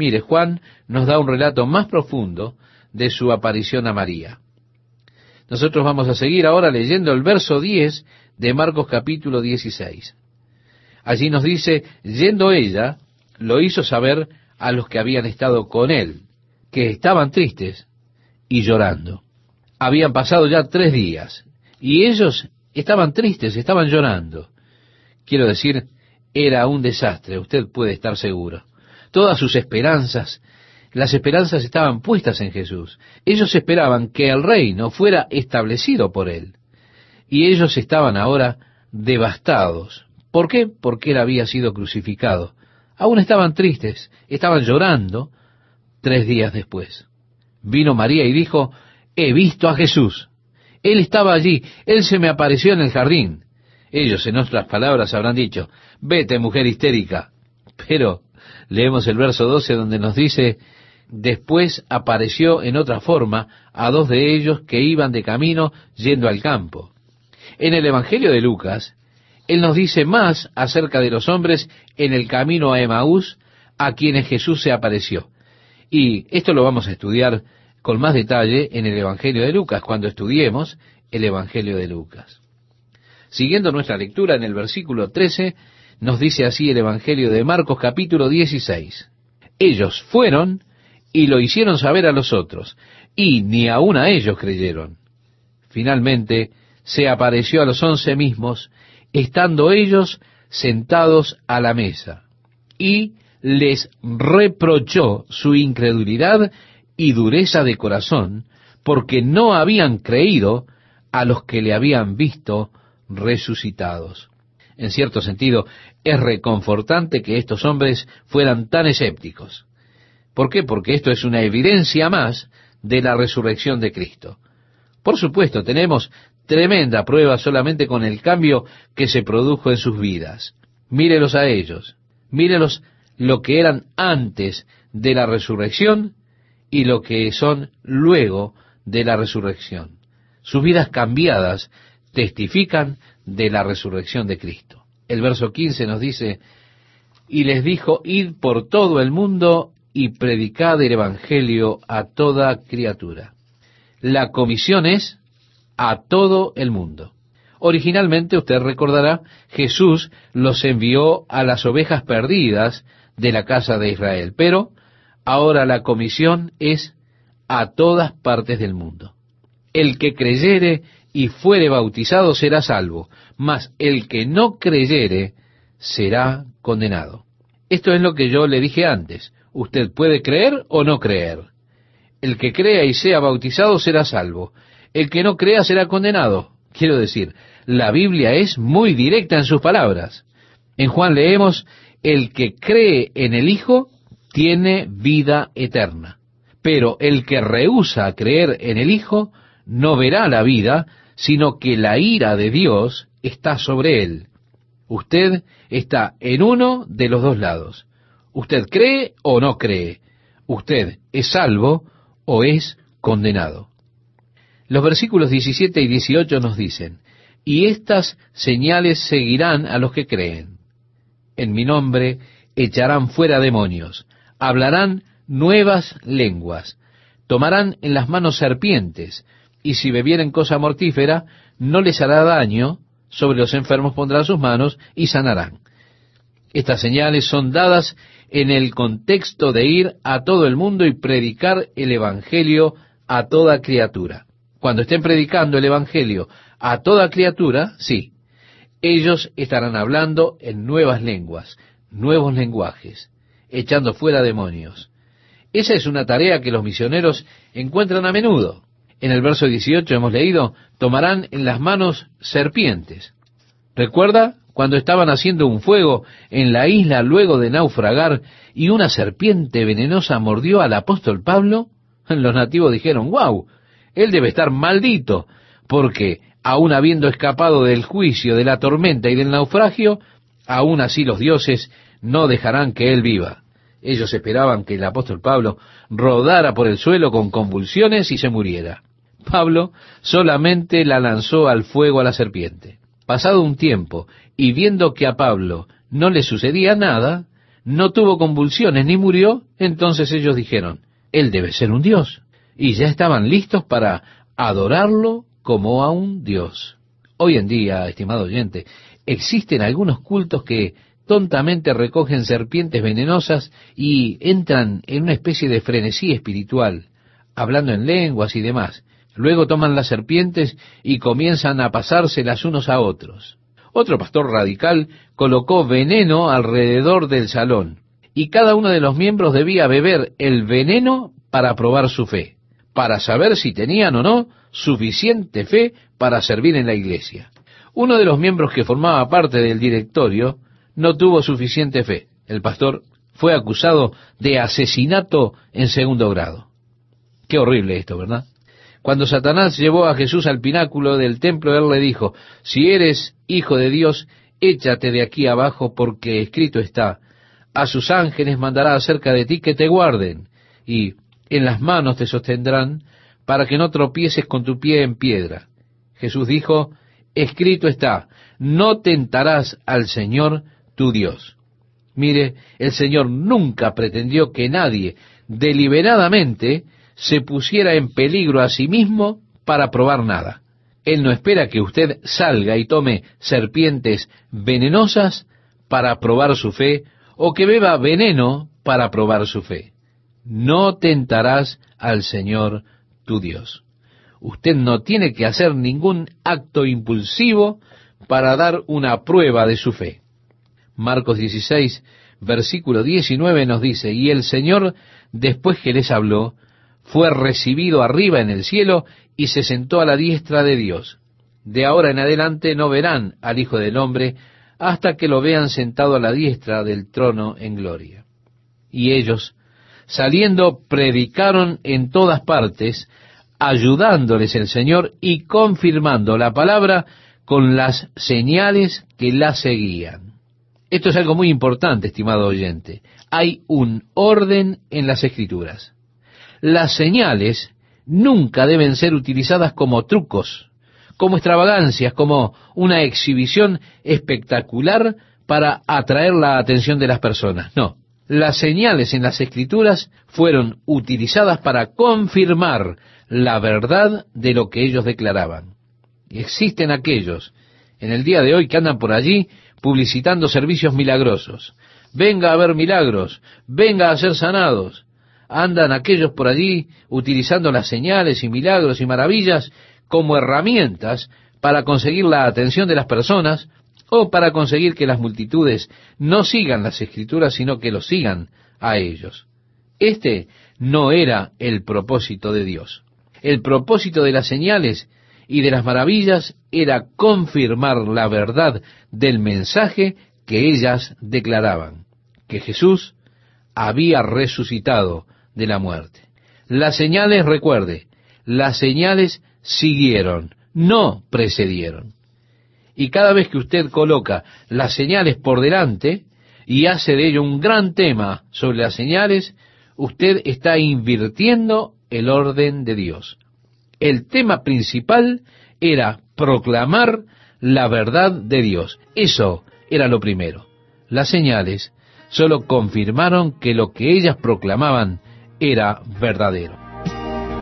Mire, Juan nos da un relato más profundo de su aparición a María. Nosotros vamos a seguir ahora leyendo el verso 10 de Marcos capítulo 16. Allí nos dice, yendo ella, lo hizo saber a los que habían estado con él, que estaban tristes y llorando. Habían pasado ya tres días y ellos estaban tristes, estaban llorando. Quiero decir, era un desastre, usted puede estar seguro. Todas sus esperanzas, las esperanzas estaban puestas en Jesús. Ellos esperaban que el reino fuera establecido por él. Y ellos estaban ahora devastados. ¿Por qué? Porque él había sido crucificado. Aún estaban tristes, estaban llorando tres días después. Vino María y dijo, he visto a Jesús. Él estaba allí, Él se me apareció en el jardín. Ellos, en otras palabras, habrán dicho, vete, mujer histérica. Pero leemos el verso 12 donde nos dice, después apareció en otra forma a dos de ellos que iban de camino yendo al campo. En el Evangelio de Lucas, Él nos dice más acerca de los hombres en el camino a Emaús a quienes Jesús se apareció. Y esto lo vamos a estudiar con más detalle en el Evangelio de Lucas, cuando estudiemos el Evangelio de Lucas. Siguiendo nuestra lectura en el versículo 13, nos dice así el Evangelio de Marcos capítulo 16. Ellos fueron y lo hicieron saber a los otros, y ni aun a ellos creyeron. Finalmente se apareció a los once mismos, estando ellos sentados a la mesa, y les reprochó su incredulidad y dureza de corazón, porque no habían creído a los que le habían visto resucitados. En cierto sentido, es reconfortante que estos hombres fueran tan escépticos. ¿Por qué? Porque esto es una evidencia más de la resurrección de Cristo. Por supuesto, tenemos tremenda prueba solamente con el cambio que se produjo en sus vidas. Mírelos a ellos, mírelos lo que eran antes de la resurrección y lo que son luego de la resurrección. Sus vidas cambiadas testifican de la resurrección de Cristo. El verso 15 nos dice, y les dijo, id por todo el mundo y predicad el Evangelio a toda criatura. La comisión es a todo el mundo. Originalmente, usted recordará, Jesús los envió a las ovejas perdidas de la casa de Israel, pero ahora la comisión es a todas partes del mundo. El que creyere y fuere bautizado será salvo, mas el que no creyere será condenado. Esto es lo que yo le dije antes. Usted puede creer o no creer. El que crea y sea bautizado será salvo. El que no crea será condenado. Quiero decir, la Biblia es muy directa en sus palabras. En Juan leemos, el que cree en el Hijo tiene vida eterna. Pero el que rehúsa creer en el Hijo no verá la vida, sino que la ira de Dios está sobre él. Usted está en uno de los dos lados. Usted cree o no cree. Usted es salvo o es condenado. Los versículos 17 y 18 nos dicen, y estas señales seguirán a los que creen. En mi nombre echarán fuera demonios, hablarán nuevas lenguas, tomarán en las manos serpientes, y si bebieren cosa mortífera, no les hará daño, sobre los enfermos pondrán sus manos y sanarán. Estas señales son dadas en el contexto de ir a todo el mundo y predicar el Evangelio a toda criatura. Cuando estén predicando el Evangelio a toda criatura, sí, ellos estarán hablando en nuevas lenguas, nuevos lenguajes, echando fuera demonios. Esa es una tarea que los misioneros encuentran a menudo. En el verso 18 hemos leído, tomarán en las manos serpientes. ¿Recuerda cuando estaban haciendo un fuego en la isla luego de naufragar y una serpiente venenosa mordió al apóstol Pablo? Los nativos dijeron, wow, él debe estar maldito, porque aun habiendo escapado del juicio, de la tormenta y del naufragio, aún así los dioses no dejarán que él viva. Ellos esperaban que el apóstol Pablo rodara por el suelo con convulsiones y se muriera. Pablo solamente la lanzó al fuego a la serpiente. Pasado un tiempo, y viendo que a Pablo no le sucedía nada, no tuvo convulsiones ni murió, entonces ellos dijeron, Él debe ser un Dios. Y ya estaban listos para adorarlo como a un Dios. Hoy en día, estimado oyente, existen algunos cultos que tontamente recogen serpientes venenosas y entran en una especie de frenesí espiritual, hablando en lenguas y demás. Luego toman las serpientes y comienzan a pasárselas unos a otros. Otro pastor radical colocó veneno alrededor del salón y cada uno de los miembros debía beber el veneno para probar su fe, para saber si tenían o no suficiente fe para servir en la iglesia. Uno de los miembros que formaba parte del directorio no tuvo suficiente fe. El pastor fue acusado de asesinato en segundo grado. Qué horrible esto, ¿verdad? Cuando Satanás llevó a Jesús al pináculo del templo, él le dijo, si eres hijo de Dios, échate de aquí abajo porque escrito está, a sus ángeles mandará acerca de ti que te guarden, y en las manos te sostendrán para que no tropieces con tu pie en piedra. Jesús dijo, escrito está, no tentarás al Señor tu Dios. Mire, el Señor nunca pretendió que nadie deliberadamente se pusiera en peligro a sí mismo para probar nada. Él no espera que usted salga y tome serpientes venenosas para probar su fe o que beba veneno para probar su fe. No tentarás al Señor tu Dios. Usted no tiene que hacer ningún acto impulsivo para dar una prueba de su fe. Marcos 16, versículo 19 nos dice, y el Señor, después que les habló, fue recibido arriba en el cielo y se sentó a la diestra de Dios. De ahora en adelante no verán al Hijo del Hombre hasta que lo vean sentado a la diestra del trono en gloria. Y ellos, saliendo, predicaron en todas partes, ayudándoles el Señor y confirmando la palabra con las señales que la seguían. Esto es algo muy importante, estimado oyente. Hay un orden en las escrituras. Las señales nunca deben ser utilizadas como trucos, como extravagancias, como una exhibición espectacular para atraer la atención de las personas. No, las señales en las escrituras fueron utilizadas para confirmar la verdad de lo que ellos declaraban. Existen aquellos en el día de hoy que andan por allí publicitando servicios milagrosos. Venga a ver milagros, venga a ser sanados. Andan aquellos por allí utilizando las señales y milagros y maravillas como herramientas para conseguir la atención de las personas o para conseguir que las multitudes no sigan las escrituras, sino que los sigan a ellos. Este no era el propósito de Dios. El propósito de las señales y de las maravillas era confirmar la verdad del mensaje que ellas declaraban, que Jesús había resucitado de la muerte. Las señales, recuerde, las señales siguieron, no precedieron. Y cada vez que usted coloca las señales por delante y hace de ello un gran tema sobre las señales, usted está invirtiendo el orden de Dios el tema principal era proclamar la verdad de Dios. Eso era lo primero. Las señales solo confirmaron que lo que ellas proclamaban era verdadero.